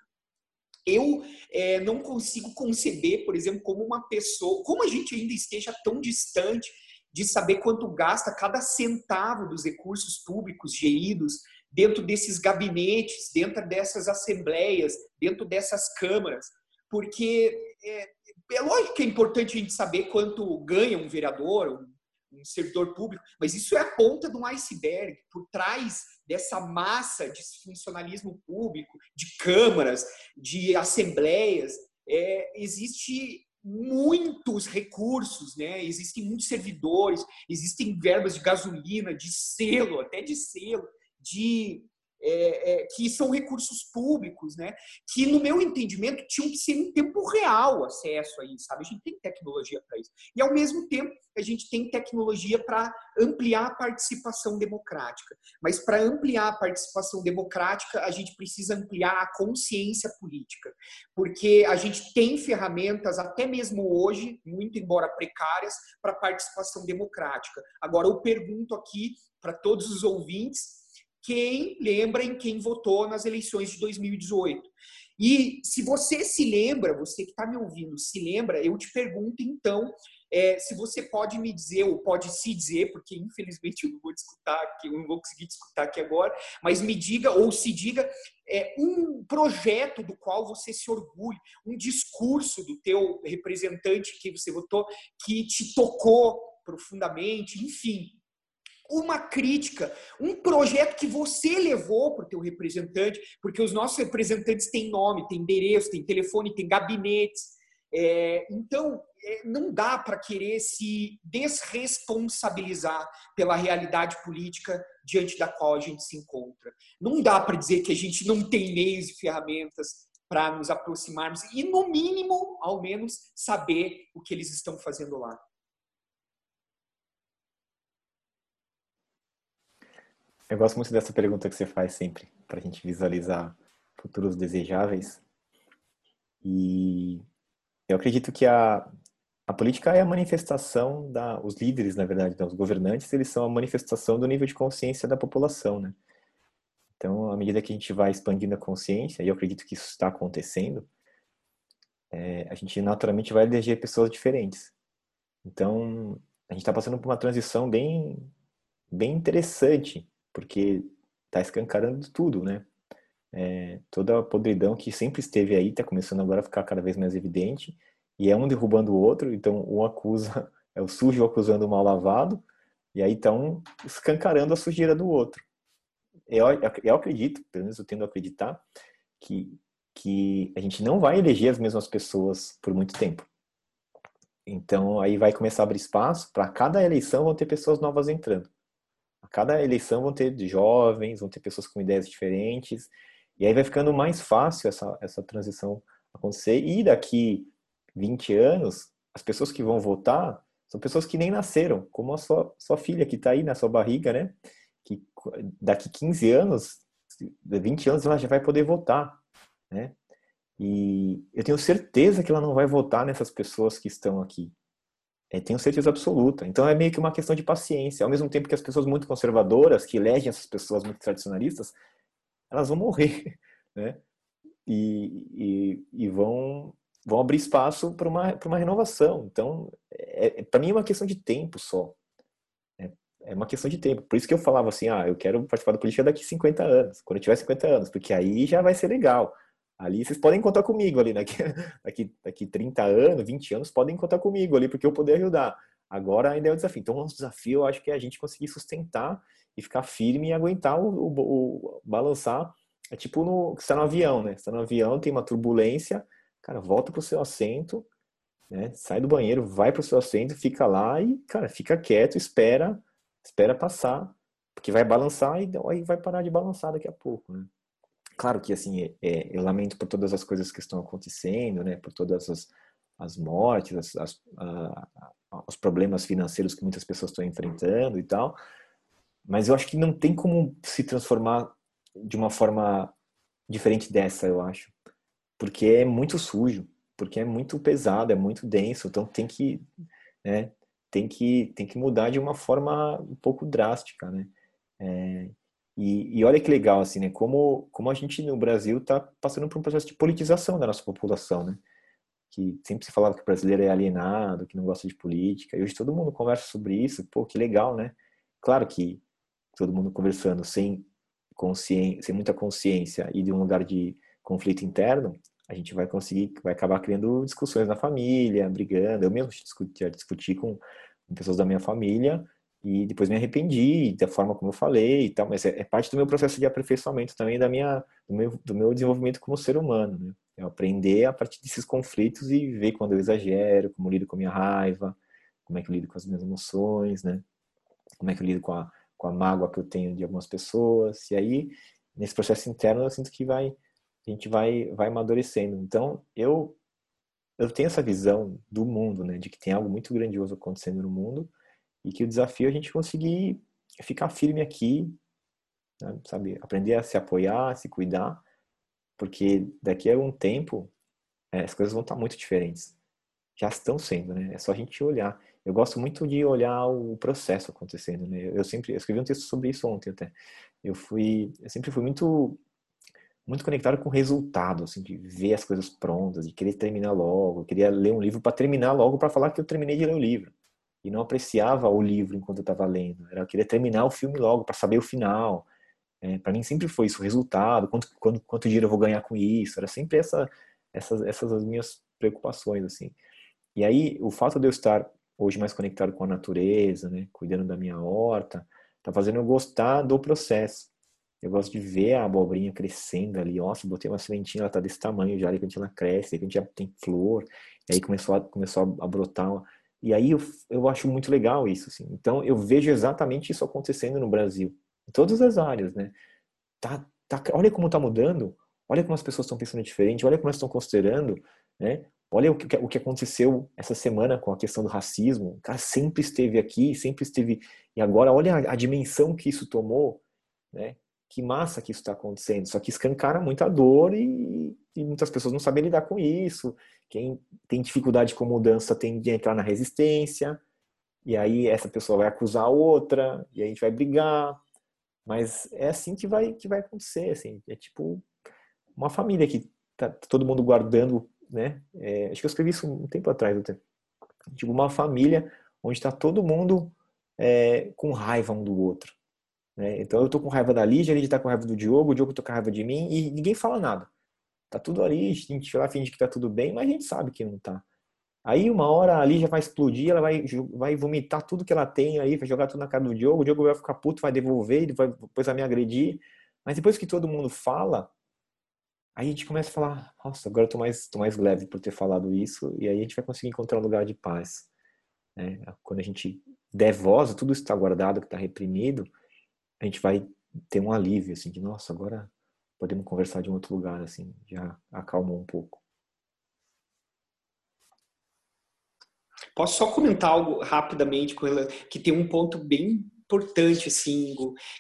Eu é, não consigo conceber, por exemplo, como uma pessoa, como a gente ainda esteja tão distante de saber quanto gasta cada centavo dos recursos públicos geridos dentro desses gabinetes, dentro dessas assembleias, dentro dessas câmaras, porque é, é lógico que é importante a gente saber quanto ganha um vereador, um, um servidor público, mas isso é a ponta de um iceberg. Por trás dessa massa de funcionalismo público, de câmaras, de assembleias, é, existe muitos recursos, né? Existem muitos servidores, existem verbas de gasolina, de selo, até de selo, de é, é, que são recursos públicos, né? Que no meu entendimento tinham que ser em tempo real acesso a isso, sabe? A gente tem tecnologia para isso e ao mesmo tempo a gente tem tecnologia para ampliar a participação democrática. Mas para ampliar a participação democrática a gente precisa ampliar a consciência política, porque a gente tem ferramentas até mesmo hoje, muito embora precárias, para participação democrática. Agora eu pergunto aqui para todos os ouvintes quem lembra em quem votou nas eleições de 2018. E se você se lembra, você que está me ouvindo, se lembra, eu te pergunto então é, se você pode me dizer, ou pode se dizer, porque infelizmente [laughs] eu não vou discutir aqui, eu não vou conseguir discutir aqui agora, mas me diga, ou se diga, é, um projeto do qual você se orgulhe, um discurso do teu representante que você votou, que te tocou profundamente, enfim, uma crítica, um projeto que você levou para o teu representante, porque os nossos representantes têm nome, têm endereço, têm telefone, têm gabinetes. É, então, é, não dá para querer se desresponsabilizar pela realidade política diante da qual a gente se encontra. Não dá para dizer que a gente não tem meios e ferramentas para nos aproximarmos e, no mínimo, ao menos, saber o que eles estão fazendo lá. Eu gosto muito dessa pergunta que você faz sempre, para a gente visualizar futuros desejáveis. E eu acredito que a, a política é a manifestação da, os líderes, na verdade, então, os governantes, eles são a manifestação do nível de consciência da população, né? Então, à medida que a gente vai expandindo a consciência, e eu acredito que isso está acontecendo, é, a gente naturalmente vai eleger pessoas diferentes. Então, a gente está passando por uma transição bem, bem interessante porque está escancarando tudo, né? É, toda a podridão que sempre esteve aí está começando agora a ficar cada vez mais evidente e é um derrubando o outro, então um acusa, [laughs] é o sujo acusando o mal lavado e aí estão escancarando a sujeira do outro. Eu, eu acredito, pelo menos eu tendo a acreditar, que, que a gente não vai eleger as mesmas pessoas por muito tempo. Então aí vai começar a abrir espaço para cada eleição vão ter pessoas novas entrando cada eleição vão ter jovens, vão ter pessoas com ideias diferentes, e aí vai ficando mais fácil essa, essa transição acontecer. E daqui 20 anos, as pessoas que vão votar são pessoas que nem nasceram, como a sua, sua filha que está aí na sua barriga, né? Que daqui 15 anos, 20 anos, ela já vai poder votar, né? E eu tenho certeza que ela não vai votar nessas pessoas que estão aqui. É, tenho certeza absoluta. Então é meio que uma questão de paciência. Ao mesmo tempo que as pessoas muito conservadoras, que elegem essas pessoas muito tradicionalistas, elas vão morrer, [laughs] né? E, e, e vão vão abrir espaço para uma, uma renovação. Então, é, é para mim é uma questão de tempo só. É, é, uma questão de tempo. Por isso que eu falava assim, ah, eu quero participar da política daqui 50 anos, quando eu tiver 50 anos, porque aí já vai ser legal. Ali vocês podem contar comigo ali, [laughs] daqui, daqui, daqui 30 anos, 20 anos, podem contar comigo ali, porque eu poder ajudar. Agora ainda é o desafio. Então, o nosso desafio, eu acho que é a gente conseguir sustentar e ficar firme e aguentar o, o, o balançar. É tipo no, você está no avião, né? Você está no avião, tem uma turbulência, cara, volta pro seu assento, né? Sai do banheiro, vai pro seu assento, fica lá e, cara, fica quieto, espera, espera passar, porque vai balançar e aí vai parar de balançar daqui a pouco, né? Claro que, assim, é, é, eu lamento por todas as coisas que estão acontecendo, né? Por todas as, as mortes, as, as, os problemas financeiros que muitas pessoas estão enfrentando e tal. Mas eu acho que não tem como se transformar de uma forma diferente dessa, eu acho. Porque é muito sujo, porque é muito pesado, é muito denso, então tem que, né, tem que, tem que mudar de uma forma um pouco drástica, né? É, e, e, olha que legal, assim, né? Como, como a gente no Brasil está passando por um processo de politização da nossa população, né? que sempre se falava que o brasileiro é alienado, que não gosta de política, e hoje todo mundo conversa sobre isso, pô, que legal, né? Claro que todo mundo conversando sem consciência, sem muita consciência e de um lugar de conflito interno, a gente vai conseguir, vai acabar criando discussões na família, brigando. Eu mesmo discuti, discuti com, pessoas da minha família e depois me arrependi da forma como eu falei e tal, mas é, é parte do meu processo de aperfeiçoamento também da minha, do meu, do meu desenvolvimento como ser humano, né? Eu aprender a partir desses conflitos e ver quando eu exagero, como eu lido com a minha raiva, como é que eu lido com as minhas emoções, né? Como é que eu lido com a, com a mágoa que eu tenho de algumas pessoas. E aí, nesse processo interno, eu sinto que vai, a gente vai, vai amadurecendo. Então, eu, eu tenho essa visão do mundo, né? De que tem algo muito grandioso acontecendo no mundo e que o desafio é a gente conseguir ficar firme aqui, né? sabe? Aprender a se apoiar, a se cuidar porque daqui a um tempo é, as coisas vão estar muito diferentes. Já estão sendo, né? É só a gente olhar. Eu gosto muito de olhar o processo acontecendo, né? Eu sempre eu escrevi um texto sobre isso ontem até. Eu fui, eu sempre fui muito muito conectado com o resultado, assim, de ver as coisas prontas, de querer terminar logo, eu queria ler um livro para terminar logo para falar que eu terminei de ler o livro. E não apreciava o livro enquanto eu estava lendo. Era, eu queria terminar o filme logo para saber o final. É, para mim sempre foi isso, o resultado, quanto, quanto, quanto dinheiro eu vou ganhar com isso, era sempre essa, essas, essas as minhas preocupações, assim. E aí, o fato de eu estar hoje mais conectado com a natureza, né, cuidando da minha horta, tá fazendo eu gostar do processo. Eu gosto de ver a abobrinha crescendo ali. Nossa, botei uma sementinha, ela tá desse tamanho já, de repente ela cresce, de repente já tem flor, e aí começou a, começou a brotar. E aí eu, eu acho muito legal isso, assim. Então eu vejo exatamente isso acontecendo no Brasil em todas as áreas, né? Tá, tá, olha como está mudando, olha como as pessoas estão pensando diferente, olha como elas estão considerando, né? Olha o que, o que aconteceu essa semana com a questão do racismo. O cara sempre esteve aqui, sempre esteve. E agora, olha a, a dimensão que isso tomou, né? Que massa que isso está acontecendo. Só que escancara muita dor e, e, muitas pessoas não sabem lidar com isso. Quem tem dificuldade com mudança tende a entrar na resistência. E aí essa pessoa vai acusar a outra, e a gente vai brigar. Mas é assim que vai, que vai acontecer, assim. É tipo uma família que tá todo mundo guardando, né? É, acho que eu escrevi isso um tempo atrás até. Tipo uma família onde está todo mundo é, com raiva um do outro. Né? Então eu tô com raiva da Lígia, a Lígia tá com raiva do Diogo, o Diogo tá com raiva de mim e ninguém fala nada. Tá tudo ali, a gente lá finge que tá tudo bem, mas a gente sabe que não tá. Aí uma hora ali já vai explodir, ela vai, vai vomitar tudo que ela tem aí, vai jogar tudo na cara do Diogo, o Diogo vai ficar puto, vai devolver, ele vai depois vai me agredir. Mas depois que todo mundo fala, aí a gente começa a falar, nossa, agora eu tô mais, tô mais leve por ter falado isso, e aí a gente vai conseguir encontrar um lugar de paz. Né? Quando a gente der voz, tudo está guardado, que está reprimido, a gente vai ter um alívio, assim, de nossa, agora podemos conversar de um outro lugar, assim, já acalmou um pouco. Posso só comentar algo rapidamente que tem um ponto bem importante, assim,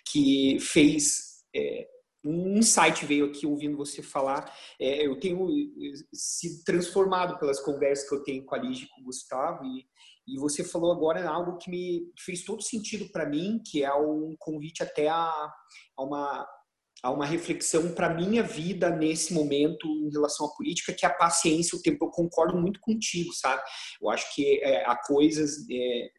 que fez. É, um insight veio aqui ouvindo você falar. É, eu tenho eh, se transformado pelas conversas que eu tenho com a Lígia e com o Gustavo, e, e você falou agora algo que me fez todo sentido para mim, que é um convite até a, a uma a uma reflexão para minha vida nesse momento em relação à política, que é a paciência, o tempo. Eu concordo muito contigo, sabe? Eu acho que é, há coisas, é,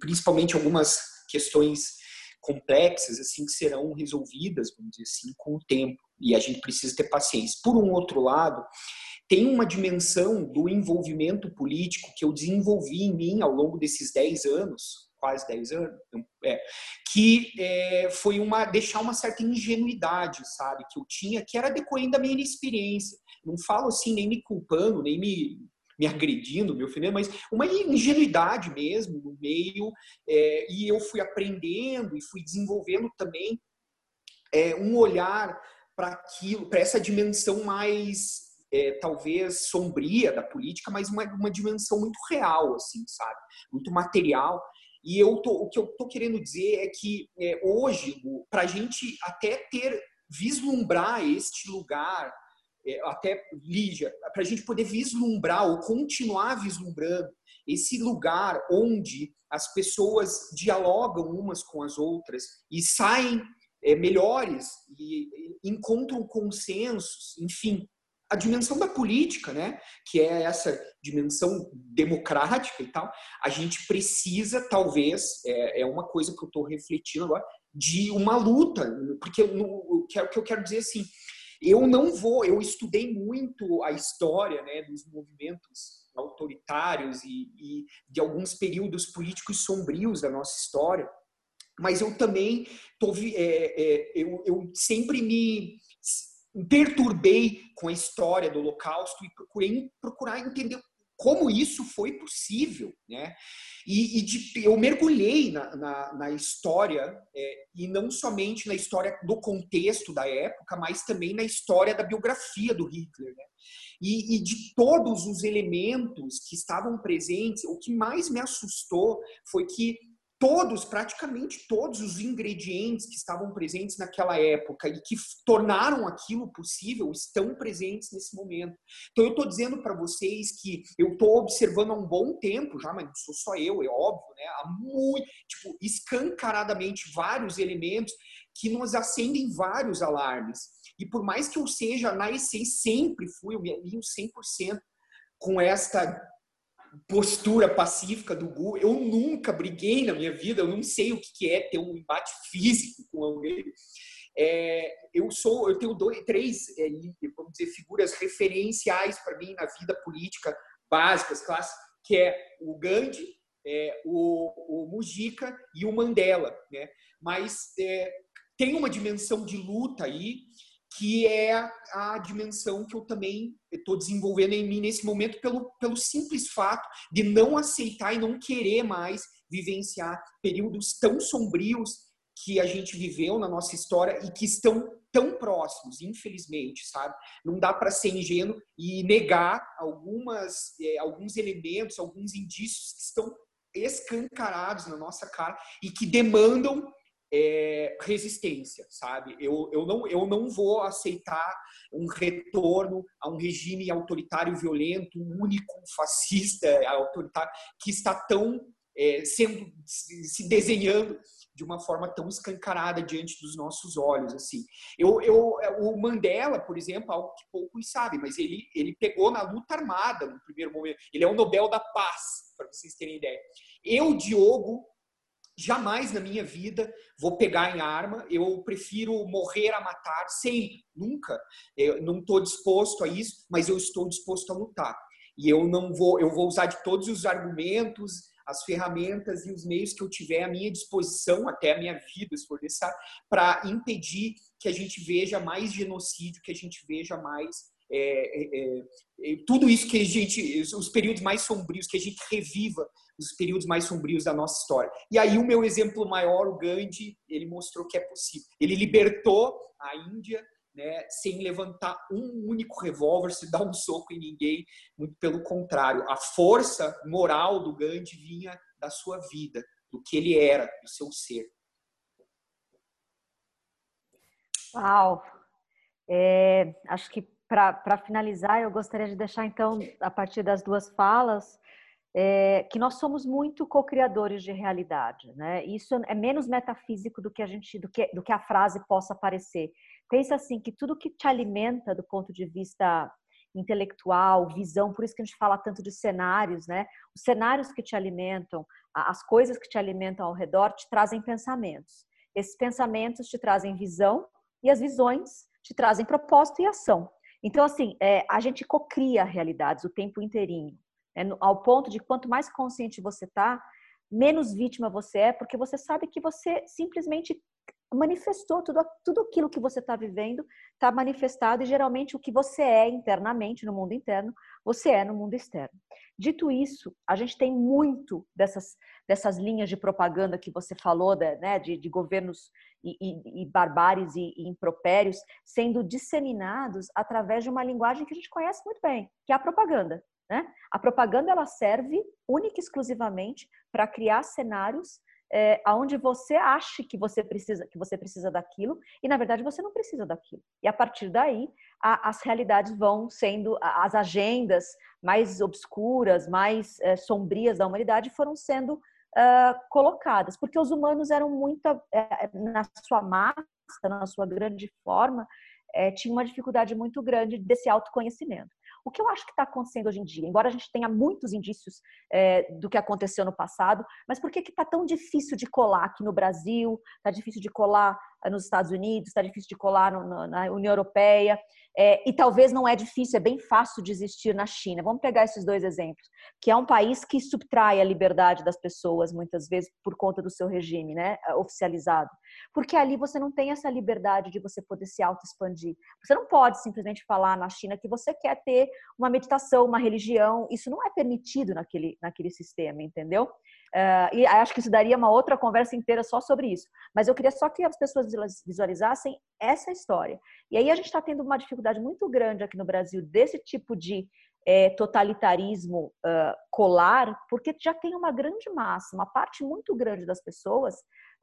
principalmente algumas questões complexas, assim, que serão resolvidas, vamos dizer assim, com o tempo. E a gente precisa ter paciência. Por um outro lado, tem uma dimensão do envolvimento político que eu desenvolvi em mim ao longo desses 10 anos, quase 10 anos, é, que é, foi uma deixar uma certa ingenuidade, sabe, que eu tinha, que era decorrendo da minha inexperiência. Não falo assim nem me culpando, nem me me agredindo, me ofendendo, mas uma ingenuidade mesmo no meio, é, e eu fui aprendendo e fui desenvolvendo também é, um olhar para aquilo, para essa dimensão mais é, talvez sombria da política, mas uma, uma dimensão muito real, assim, sabe? Muito material. E eu tô, o que eu estou querendo dizer é que é, hoje, para a gente até ter, vislumbrar este lugar, é, até Lígia, para a gente poder vislumbrar ou continuar vislumbrando esse lugar onde as pessoas dialogam umas com as outras e saem é, melhores e, e encontram consensos, enfim, a dimensão da política, né, que é essa dimensão democrática e tal, a gente precisa, talvez, é, é uma coisa que eu estou refletindo agora, de uma luta, porque no, o que eu quero dizer assim, eu não vou, eu estudei muito a história né, dos movimentos autoritários e, e de alguns períodos políticos sombrios da nossa história, mas eu também tô, é, é, eu, eu sempre me perturbei com a história do Holocausto e procurei procurar entender como isso foi possível, né? E, e de, eu mergulhei na, na, na história é, e não somente na história do contexto da época, mas também na história da biografia do Hitler, né? E, e de todos os elementos que estavam presentes, o que mais me assustou foi que todos, praticamente todos os ingredientes que estavam presentes naquela época e que tornaram aquilo possível estão presentes nesse momento. Então eu estou dizendo para vocês que eu estou observando há um bom tempo já, mas não sou só eu, é óbvio, né? Há muito, tipo, escancaradamente vários elementos que nos acendem vários alarmes. E por mais que eu seja, na essência, sempre fui, eu me alinho 100% com esta postura pacífica do Gu. Eu nunca briguei na minha vida, eu não sei o que é ter um embate físico com alguém. É, eu sou, eu tenho dois, três, é, vamos dizer, figuras referenciais para mim na vida política básicas, clássicas, que é o Gandhi, é, o, o Mujica e o Mandela, né? Mas é, tem uma dimensão de luta aí que é a dimensão que eu também estou desenvolvendo em mim nesse momento pelo, pelo simples fato de não aceitar e não querer mais vivenciar períodos tão sombrios que a gente viveu na nossa história e que estão tão próximos, infelizmente, sabe? Não dá para ser ingênuo e negar algumas, é, alguns elementos, alguns indícios que estão escancarados na nossa cara e que demandam é, resistência, sabe? Eu, eu, não, eu não vou aceitar um retorno a um regime autoritário violento, único, fascista, autoritário, que está tão é, sendo se desenhando de uma forma tão escancarada diante dos nossos olhos assim. Eu, eu, o Mandela, por exemplo, algo que poucos sabem, mas ele ele pegou na luta armada no primeiro momento. Ele é o Nobel da Paz, para vocês terem ideia. Eu, Diogo, Jamais na minha vida vou pegar em arma. Eu prefiro morrer a matar, sempre, nunca. Eu não estou disposto a isso, mas eu estou disposto a lutar. E eu não vou, eu vou usar de todos os argumentos, as ferramentas e os meios que eu tiver à minha disposição, até a minha vida, se for necessário, para impedir que a gente veja mais genocídio, que a gente veja mais é, é, é, tudo isso que a gente, os períodos mais sombrios, que a gente reviva os períodos mais sombrios da nossa história. E aí o meu exemplo maior, o Gandhi, ele mostrou que é possível. Ele libertou a Índia né, sem levantar um único revólver, se dar um soco em ninguém, muito pelo contrário. A força moral do Gandhi vinha da sua vida, do que ele era, do seu ser. Uau! É, acho que para finalizar, eu gostaria de deixar, então, a partir das duas falas, é, que nós somos muito co-criadores de realidade, né? Isso é menos metafísico do que a gente, do que, do que a frase possa parecer. pensa assim que tudo que te alimenta do ponto de vista intelectual, visão, por isso que a gente fala tanto de cenários, né? Os cenários que te alimentam, as coisas que te alimentam ao redor te trazem pensamentos. Esses pensamentos te trazem visão e as visões te trazem propósito e ação. Então, assim, é, a gente cocria realidades o tempo inteirinho, né? ao ponto de quanto mais consciente você está, menos vítima você é, porque você sabe que você simplesmente manifestou tudo, tudo aquilo que você está vivendo, está manifestado e geralmente o que você é internamente no mundo interno, você é no mundo externo. Dito isso, a gente tem muito dessas, dessas linhas de propaganda que você falou, né, de, de governos e, e, e barbáries e, e impropérios sendo disseminados através de uma linguagem que a gente conhece muito bem, que é a propaganda. Né? A propaganda ela serve única e exclusivamente para criar cenários é, aonde você acha que você precisa que você precisa daquilo e na verdade você não precisa daquilo. E a partir daí a, as realidades vão sendo as agendas mais obscuras, mais é, sombrias da humanidade foram sendo uh, colocadas, porque os humanos eram muito é, na sua massa, na sua grande forma, é, tinha uma dificuldade muito grande desse autoconhecimento. O que eu acho que está acontecendo hoje em dia, embora a gente tenha muitos indícios é, do que aconteceu no passado, mas por que está tão difícil de colar aqui no Brasil, está difícil de colar nos Estados Unidos, está difícil de colar no, no, na União Europeia, é, e talvez não é difícil, é bem fácil de existir na China. Vamos pegar esses dois exemplos, que é um país que subtrai a liberdade das pessoas, muitas vezes por conta do seu regime né, oficializado. Porque ali você não tem essa liberdade de você poder se auto-expandir. Você não pode simplesmente falar na China que você quer ter uma meditação, uma religião, isso não é permitido naquele, naquele sistema, entendeu? Uh, e acho que isso daria uma outra conversa inteira só sobre isso. Mas eu queria só que as pessoas visualizassem essa história. E aí a gente está tendo uma dificuldade muito grande aqui no Brasil desse tipo de é, totalitarismo uh, colar, porque já tem uma grande massa, uma parte muito grande das pessoas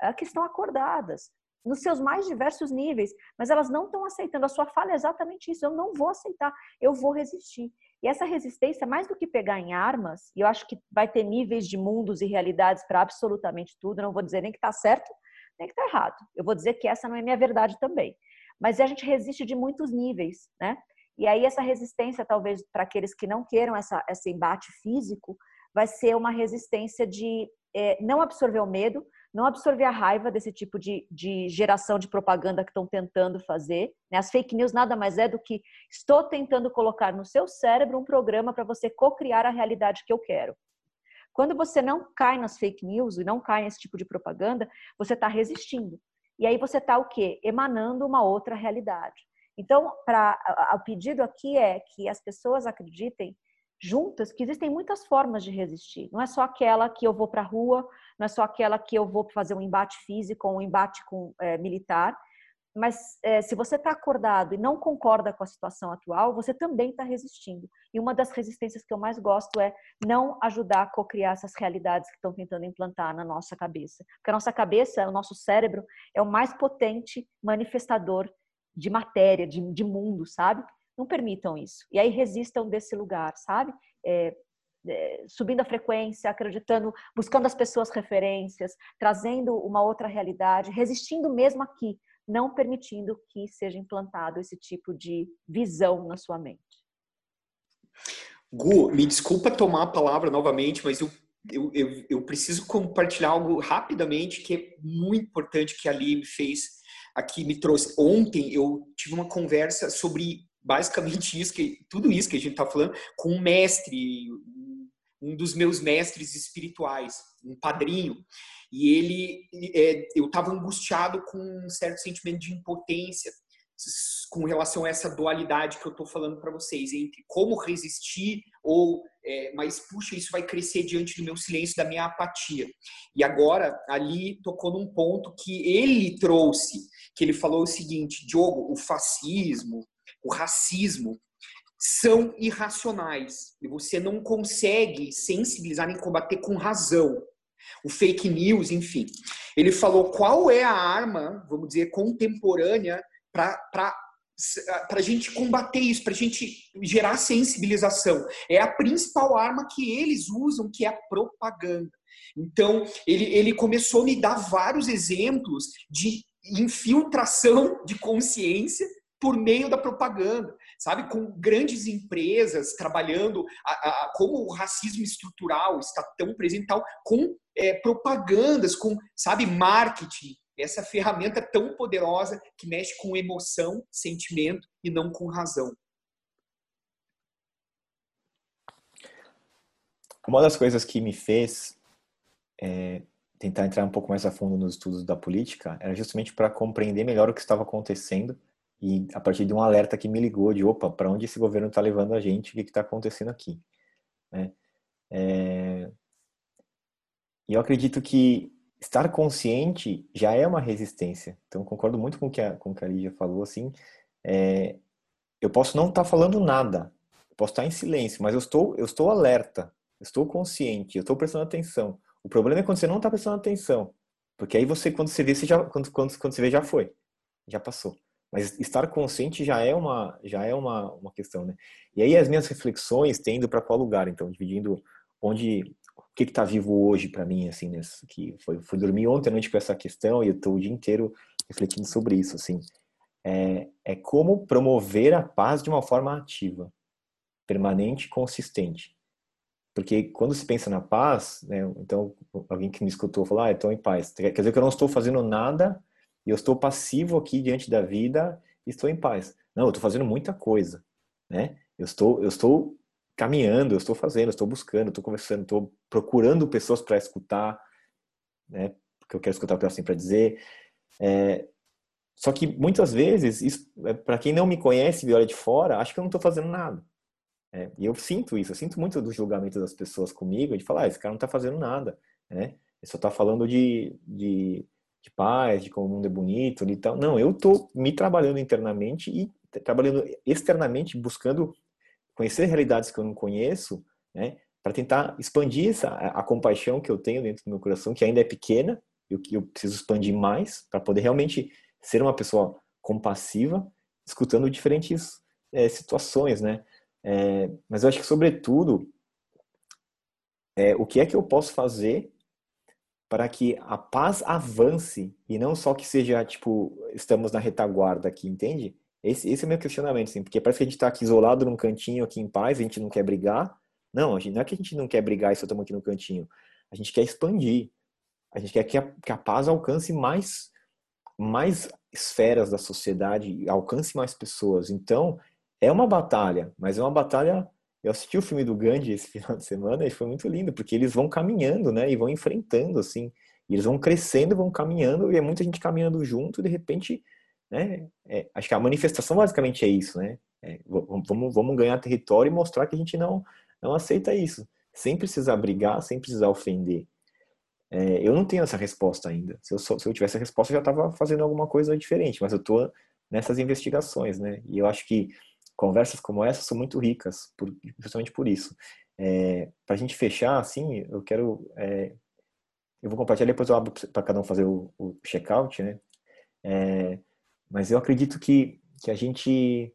uh, que estão acordadas nos seus mais diversos níveis, mas elas não estão aceitando. A sua fala é exatamente isso. Eu não vou aceitar, eu vou resistir. E essa resistência, mais do que pegar em armas, e eu acho que vai ter níveis de mundos e realidades para absolutamente tudo, não vou dizer nem que está certo, nem que está errado. Eu vou dizer que essa não é minha verdade também. Mas a gente resiste de muitos níveis, né? E aí essa resistência, talvez para aqueles que não queiram essa, esse embate físico, vai ser uma resistência de é, não absorver o medo, não absorver a raiva desse tipo de, de geração de propaganda que estão tentando fazer. Né? As fake news nada mais é do que estou tentando colocar no seu cérebro um programa para você co-criar a realidade que eu quero. Quando você não cai nas fake news e não cai nesse tipo de propaganda, você está resistindo. E aí você está o quê? Emanando uma outra realidade. Então, para o pedido aqui é que as pessoas acreditem juntas que existem muitas formas de resistir. Não é só aquela que eu vou para a rua, não é só aquela que eu vou fazer um embate físico ou um embate com, é, militar. Mas é, se você está acordado e não concorda com a situação atual, você também está resistindo. E uma das resistências que eu mais gosto é não ajudar a co-criar essas realidades que estão tentando implantar na nossa cabeça. Porque a nossa cabeça, o nosso cérebro, é o mais potente manifestador de matéria, de, de mundo, sabe? Não permitam isso. E aí resistam desse lugar, sabe? É, é, subindo a frequência, acreditando, buscando as pessoas referências, trazendo uma outra realidade, resistindo mesmo aqui, não permitindo que seja implantado esse tipo de visão na sua mente. Gu, me desculpa tomar a palavra novamente, mas eu, eu, eu, eu preciso compartilhar algo rapidamente que é muito importante que a Ali me fez aqui, me trouxe. Ontem eu tive uma conversa sobre basicamente isso que tudo isso que a gente está falando com um mestre, um dos meus mestres espirituais, um padrinho, e ele, é, eu estava angustiado com um certo sentimento de impotência com relação a essa dualidade que eu estou falando para vocês entre como resistir ou é, mas puxa isso vai crescer diante do meu silêncio da minha apatia. E agora ali tocou num ponto que ele trouxe que ele falou o seguinte Diogo o fascismo o racismo, são irracionais. E você não consegue sensibilizar nem combater com razão. O fake news, enfim. Ele falou qual é a arma, vamos dizer, contemporânea para para a gente combater isso, para a gente gerar sensibilização. É a principal arma que eles usam, que é a propaganda. Então, ele, ele começou a me dar vários exemplos de infiltração de consciência por meio da propaganda, sabe? Com grandes empresas trabalhando, a, a, como o racismo estrutural está tão presente, tal, com é, propagandas, com, sabe, marketing, essa ferramenta tão poderosa que mexe com emoção, sentimento e não com razão. Uma das coisas que me fez é, tentar entrar um pouco mais a fundo nos estudos da política era justamente para compreender melhor o que estava acontecendo e a partir de um alerta que me ligou de opa, para onde esse governo está levando a gente, o que está acontecendo aqui. Né? É... E eu acredito que estar consciente já é uma resistência. Então, concordo muito com o que a, com o que a Lígia falou, assim, é... eu posso não estar tá falando nada, posso estar tá em silêncio, mas eu estou, eu estou alerta, eu estou consciente, eu estou prestando atenção. O problema é quando você não está prestando atenção, porque aí você, quando você vê, você já, quando, quando, quando você vê, já foi, já passou. Mas estar consciente já é uma já é uma, uma questão, né? E aí as minhas reflexões tendo para qual lugar, então dividindo onde o que está vivo hoje para mim, assim, né? Que foi fui dormir ontem à noite com essa questão e eu estou o dia inteiro refletindo sobre isso, assim. É, é como promover a paz de uma forma ativa, permanente, consistente. Porque quando se pensa na paz, né, então alguém que me escutou falou, ah, estou em paz. Quer dizer que eu não estou fazendo nada e eu estou passivo aqui diante da vida e estou em paz. Não, eu estou fazendo muita coisa, né? Eu estou, eu estou caminhando, eu estou fazendo, eu estou buscando, estou conversando, estou procurando pessoas para escutar, né? Porque eu quero escutar o que elas têm para dizer. É, só que muitas vezes, é, para quem não me conhece e olha de fora, acho que eu não estou fazendo nada. É, e eu sinto isso, eu sinto muito do julgamento das pessoas comigo, de falar, ah, esse cara não está fazendo nada, né? Ele só está falando de, de de paz, de como o mundo é bonito e tal. Não, eu estou me trabalhando internamente e trabalhando externamente, buscando conhecer realidades que eu não conheço, né, para tentar expandir essa, a, a, compaixão que eu tenho dentro do meu coração, que ainda é pequena, e que eu preciso expandir mais para poder realmente ser uma pessoa compassiva, escutando diferentes é, situações, né? É, mas eu acho que, sobretudo, é, o que é que eu posso fazer para que a paz avance e não só que seja, tipo, estamos na retaguarda aqui, entende? Esse, esse é o meu questionamento, assim, porque parece que a gente está aqui isolado num cantinho aqui em paz, a gente não quer brigar. Não, a gente, não é que a gente não quer brigar e só estamos aqui no cantinho. A gente quer expandir. A gente quer que a, que a paz alcance mais, mais esferas da sociedade, alcance mais pessoas. Então, é uma batalha, mas é uma batalha eu assisti o filme do Gandhi esse [laughs] final de semana e foi muito lindo, porque eles vão caminhando, né? E vão enfrentando, assim. Eles vão crescendo, vão caminhando, e é muita gente caminhando junto, e de repente, né? É, acho que a manifestação basicamente é isso, né? É, vamos, vamos ganhar território e mostrar que a gente não, não aceita isso. Sem precisar brigar, sem precisar ofender. É, eu não tenho essa resposta ainda. Se eu, se eu tivesse a resposta, eu já estava fazendo alguma coisa diferente, mas eu estou nessas investigações, né? E eu acho que conversas como essa são muito ricas, por, justamente por isso. É, para a gente fechar, assim, eu quero. É, eu vou compartilhar, depois eu abro para cada um fazer o, o check-out, né? É, mas eu acredito que, que a gente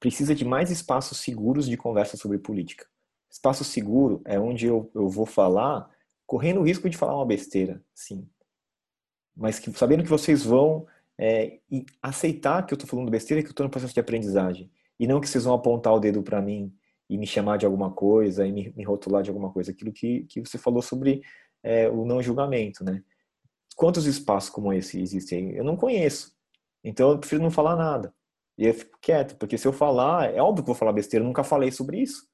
precisa de mais espaços seguros de conversa sobre política. Espaço seguro é onde eu, eu vou falar correndo o risco de falar uma besteira, sim. Mas que, sabendo que vocês vão é, e aceitar que eu estou falando besteira que eu estou no processo de aprendizagem. E não que vocês vão apontar o dedo para mim e me chamar de alguma coisa e me, me, rotular de alguma coisa. Aquilo que, que você falou sobre é, o não julgamento, né? Quantos espaços como esse existem? Eu não conheço. Então eu prefiro não falar nada. E eu fico quieto, porque se eu falar, é óbvio que eu vou falar besteira, eu nunca falei sobre isso.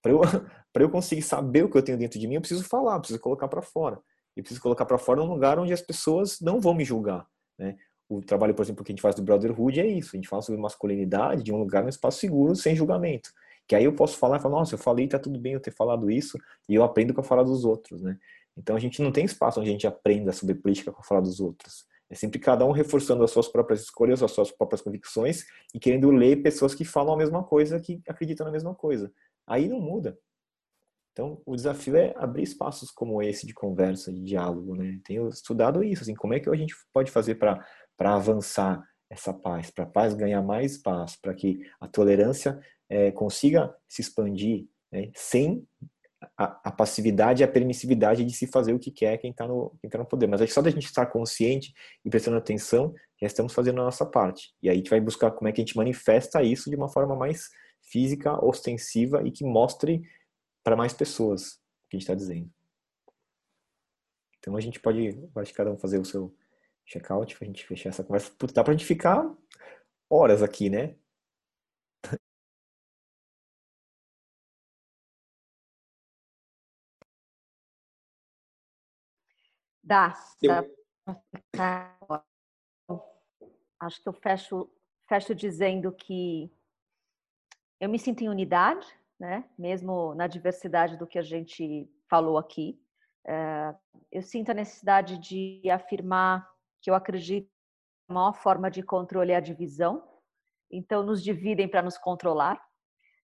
Para eu, [laughs] eu conseguir saber o que eu tenho dentro de mim, eu preciso falar, preciso colocar para fora. E preciso colocar para fora num lugar onde as pessoas não vão me julgar. Né? O trabalho, por exemplo, que a gente faz do Brotherhood é isso. A gente fala sobre masculinidade de um lugar, um espaço seguro, sem julgamento. Que aí eu posso falar e falar, nossa, eu falei, tá tudo bem eu ter falado isso, e eu aprendo com a falar dos outros, né? Então a gente não tem espaço onde a gente aprenda sobre política com a falar dos outros. É sempre cada um reforçando as suas próprias escolhas, as suas próprias convicções e querendo ler pessoas que falam a mesma coisa, que acreditam na mesma coisa. Aí não muda. Então, o desafio é abrir espaços como esse de conversa, de diálogo, né? Tenho estudado isso, assim, como é que a gente pode fazer para para avançar essa paz, para a paz ganhar mais espaço, para que a tolerância é, consiga se expandir né, sem a, a, passividade e a permissividade de se fazer o que quer quem está no, tá no poder. Mas é só da gente estar consciente e prestando atenção, já estamos fazendo a nossa parte. E aí a gente vai buscar como é que a gente manifesta isso de uma forma mais física, ostensiva e que mostre para mais pessoas o que a gente está dizendo. Então a gente pode, acho que cada um fazer o seu check-out para a gente fechar essa conversa. Putz, dá para a gente ficar horas aqui, né? Dá. dá Acho que eu fecho, fecho dizendo que eu me sinto em unidade, né? mesmo na diversidade do que a gente falou aqui. É, eu sinto a necessidade de afirmar que eu acredito que a maior forma de controle é a divisão. Então, nos dividem para nos controlar.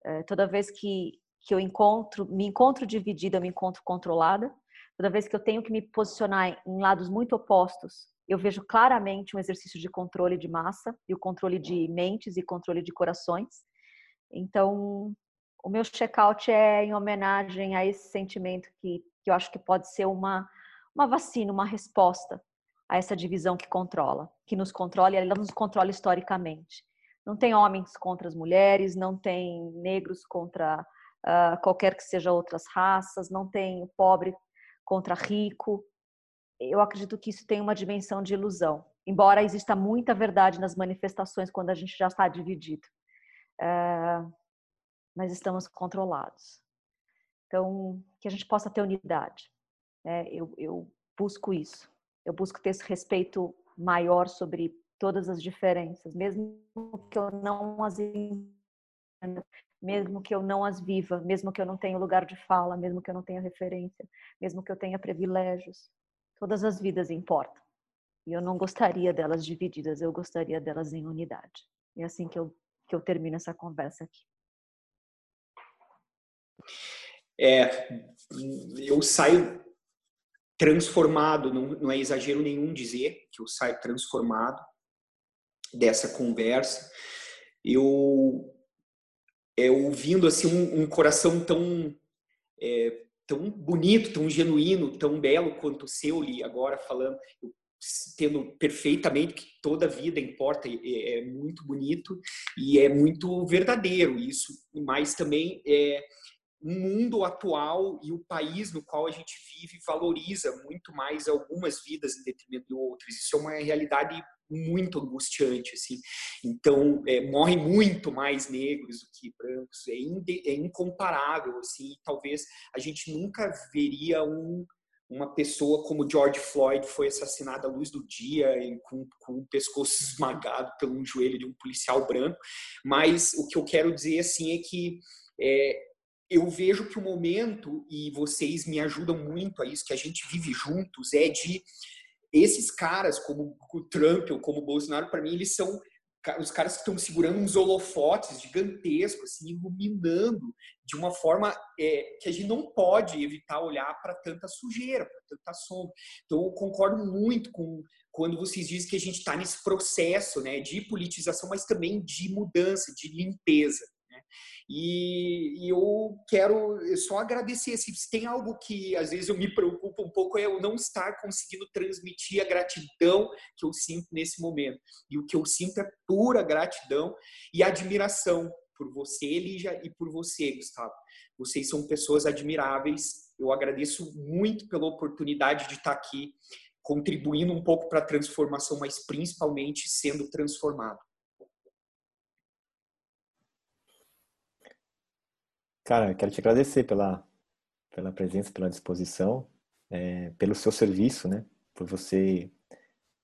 É, toda vez que, que eu encontro, me encontro dividida, eu me encontro controlada. Toda vez que eu tenho que me posicionar em lados muito opostos, eu vejo claramente um exercício de controle de massa e o controle de mentes e controle de corações. Então, o meu check-out é em homenagem a esse sentimento que, que eu acho que pode ser uma, uma vacina, uma resposta a essa divisão que controla, que nos controla e ela nos controla historicamente. Não tem homens contra as mulheres, não tem negros contra uh, qualquer que seja outras raças, não tem pobre contra rico. Eu acredito que isso tem uma dimensão de ilusão, embora exista muita verdade nas manifestações quando a gente já está dividido. Uh, mas estamos controlados. Então, que a gente possa ter unidade. Né? Eu, eu busco isso. Eu busco ter esse respeito maior sobre todas as diferenças, mesmo que eu não as entenda, mesmo que eu não as viva, mesmo que eu não tenha lugar de fala, mesmo que eu não tenha referência, mesmo que eu tenha privilégios. Todas as vidas importam. E eu não gostaria delas divididas, eu gostaria delas em unidade. É assim que eu, que eu termino essa conversa aqui. É, eu saio transformado, não, não é exagero nenhum dizer que eu saio transformado dessa conversa. Eu é, ouvindo assim um, um coração tão é, tão bonito, tão genuíno, tão belo quanto o seu, Li, agora falando, tendo perfeitamente que toda vida importa, é, é, muito bonito e é muito verdadeiro isso, mas também é, o mundo atual e o país no qual a gente vive valoriza muito mais algumas vidas em detrimento de outras. Isso é uma realidade muito angustiante, assim. Então, é, morrem muito mais negros do que brancos. É, inde, é incomparável, assim. E talvez a gente nunca veria um, uma pessoa como George Floyd foi assassinado à luz do dia com, com o pescoço esmagado pelo joelho de um policial branco. Mas o que eu quero dizer, assim, é que é, eu vejo que o momento, e vocês me ajudam muito a isso, que a gente vive juntos, é de esses caras, como o Trump ou como o Bolsonaro, para mim, eles são os caras que estão segurando uns holofotes gigantescos, assim, iluminando de uma forma é, que a gente não pode evitar olhar para tanta sujeira, para tanta sombra. Então, eu concordo muito com quando vocês dizem que a gente está nesse processo né, de politização, mas também de mudança, de limpeza. E, e, eu quero só agradecer. Se tem algo que às vezes eu me preocupo um pouco é eu não estar conseguindo transmitir a gratidão que eu sinto nesse momento. E o que eu sinto é pura gratidão e admiração por você, Lígia, e por você, Gustavo. Vocês são pessoas admiráveis. Eu agradeço muito pela oportunidade de estar aqui contribuindo um pouco para a transformação, mas principalmente sendo transformado. Cara, quero te agradecer pela, pela presença, pela disposição, é, pelo seu serviço, né? Por você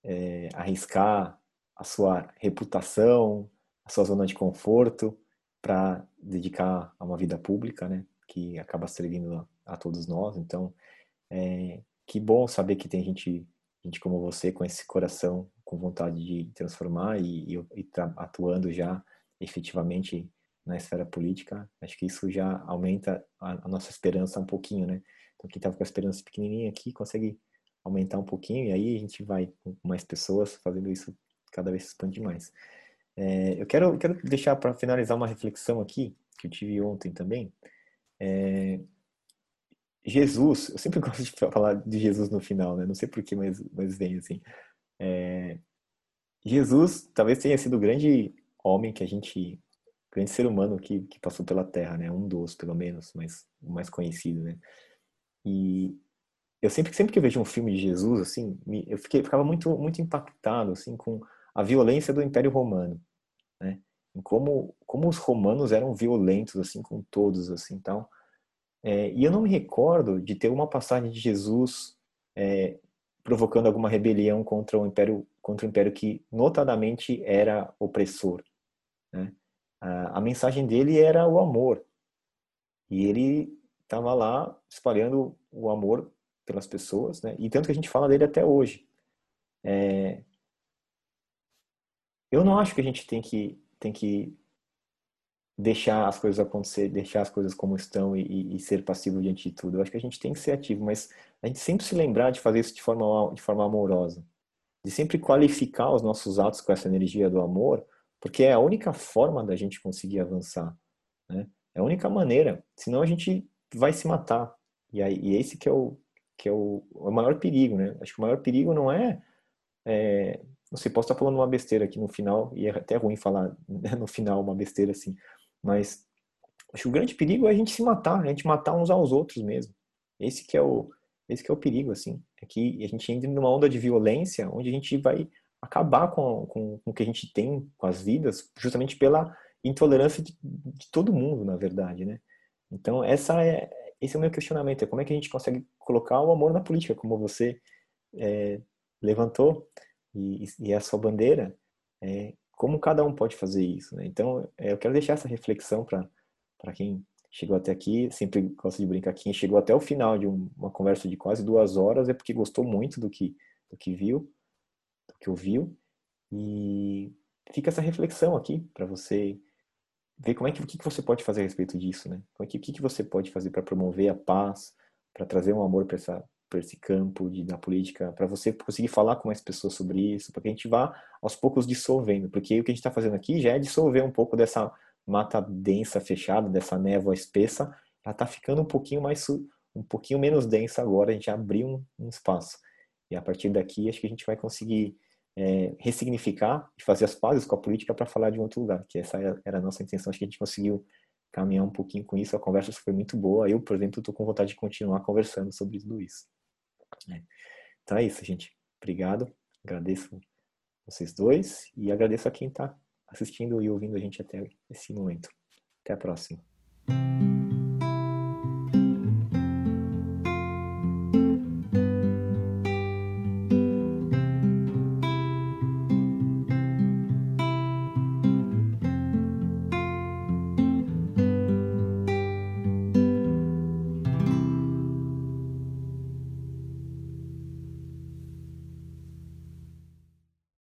é, arriscar a sua reputação, a sua zona de conforto para dedicar a uma vida pública, né? Que acaba servindo a, a todos nós. Então, é, que bom saber que tem gente, gente como você com esse coração, com vontade de transformar e, e, e tá atuando já efetivamente na esfera política, acho que isso já aumenta a, a nossa esperança um pouquinho, né? Então, quem estava com a esperança pequenininha aqui consegue aumentar um pouquinho e aí a gente vai com mais pessoas fazendo isso cada vez se expande mais. É, eu quero, quero deixar para finalizar uma reflexão aqui que eu tive ontem também. É, Jesus, eu sempre [laughs] gosto de falar de Jesus no final, né? Não sei porquê, mas, mas vem assim. É, Jesus talvez tenha sido o grande homem que a gente, grande ser humano que, que passou pela Terra, né? Um dos, pelo menos, mas o mais conhecido, né? E eu sempre, sempre que vejo um filme de Jesus, assim, eu fiquei, ficava muito, muito impactado, assim, com a violência do Império Romano, né? Em como, como os romanos eram violentos, assim, com todos, assim, tal. É, e eu não me recordo de ter uma passagem de Jesus é, provocando alguma rebelião contra o império, contra o império que notadamente era opressor. Né? A, a mensagem dele era o amor. E ele estava lá espalhando o amor pelas pessoas, né? E tanto que a gente fala dele até hoje. É... Eu não acho que a gente tem que tem que deixar as coisas acontecer, deixar as coisas como estão e, e, ser passivo diante de tudo. Eu acho que a gente tem que ser ativo, mas a gente sempre se lembrar de fazer isso de forma de forma amorosa, de sempre qualificar os nossos atos com essa energia do amor, porque é a única forma da gente conseguir avançar, né? É a única maneira, senão a gente vai se matar. E, aí, e esse que é o que é o, o maior perigo, né? Acho que o maior perigo não é, é não sei, posso estar falando uma besteira aqui no final, e é até ruim falar né, no final uma besteira assim, mas acho que o grande perigo é a gente se matar, a gente matar uns aos outros mesmo. Esse que é o, esse que é o perigo, assim. É que a gente entra numa onda de violência onde a gente vai acabar com, com, com o que a gente tem com as vidas, justamente pela intolerância de, de todo mundo, na verdade, né? Então, essa é, esse é o meu questionamento, é como é que a gente consegue colocar o amor na política, como você é, levantou, e, e, é a sua bandeira, é, como cada um pode fazer isso, né? Então, é, eu quero deixar essa reflexão para quem chegou até aqui, sempre gosto de brincar, quem chegou até o final de um, uma conversa de quase duas horas é porque gostou muito do que, do que viu, que ouviu, e fica essa reflexão aqui para você ver como é que o que, você pode fazer a respeito disso, né? O que, que, que você pode fazer para promover a paz, para trazer um amor para esse campo de, da política, para você conseguir falar com mais pessoas sobre isso, para que a gente vá aos poucos dissolvendo, porque o que a gente está fazendo aqui já é dissolver um pouco dessa mata densa fechada, dessa névoa espessa, ela está ficando um pouquinho mais um pouquinho menos densa agora, a gente abriu um, um espaço. E a partir daqui acho que a gente vai conseguir é, ressignificar e fazer as pazes com a política para falar de um outro lugar, que essa era a nossa intenção. Acho que a gente conseguiu caminhar um pouquinho com isso. A conversa foi muito boa. Eu, por exemplo, estou com vontade de continuar conversando sobre tudo isso. É. Então é isso, gente. Obrigado. Agradeço vocês dois e agradeço a quem está assistindo e ouvindo a gente até esse momento. Até a próxima.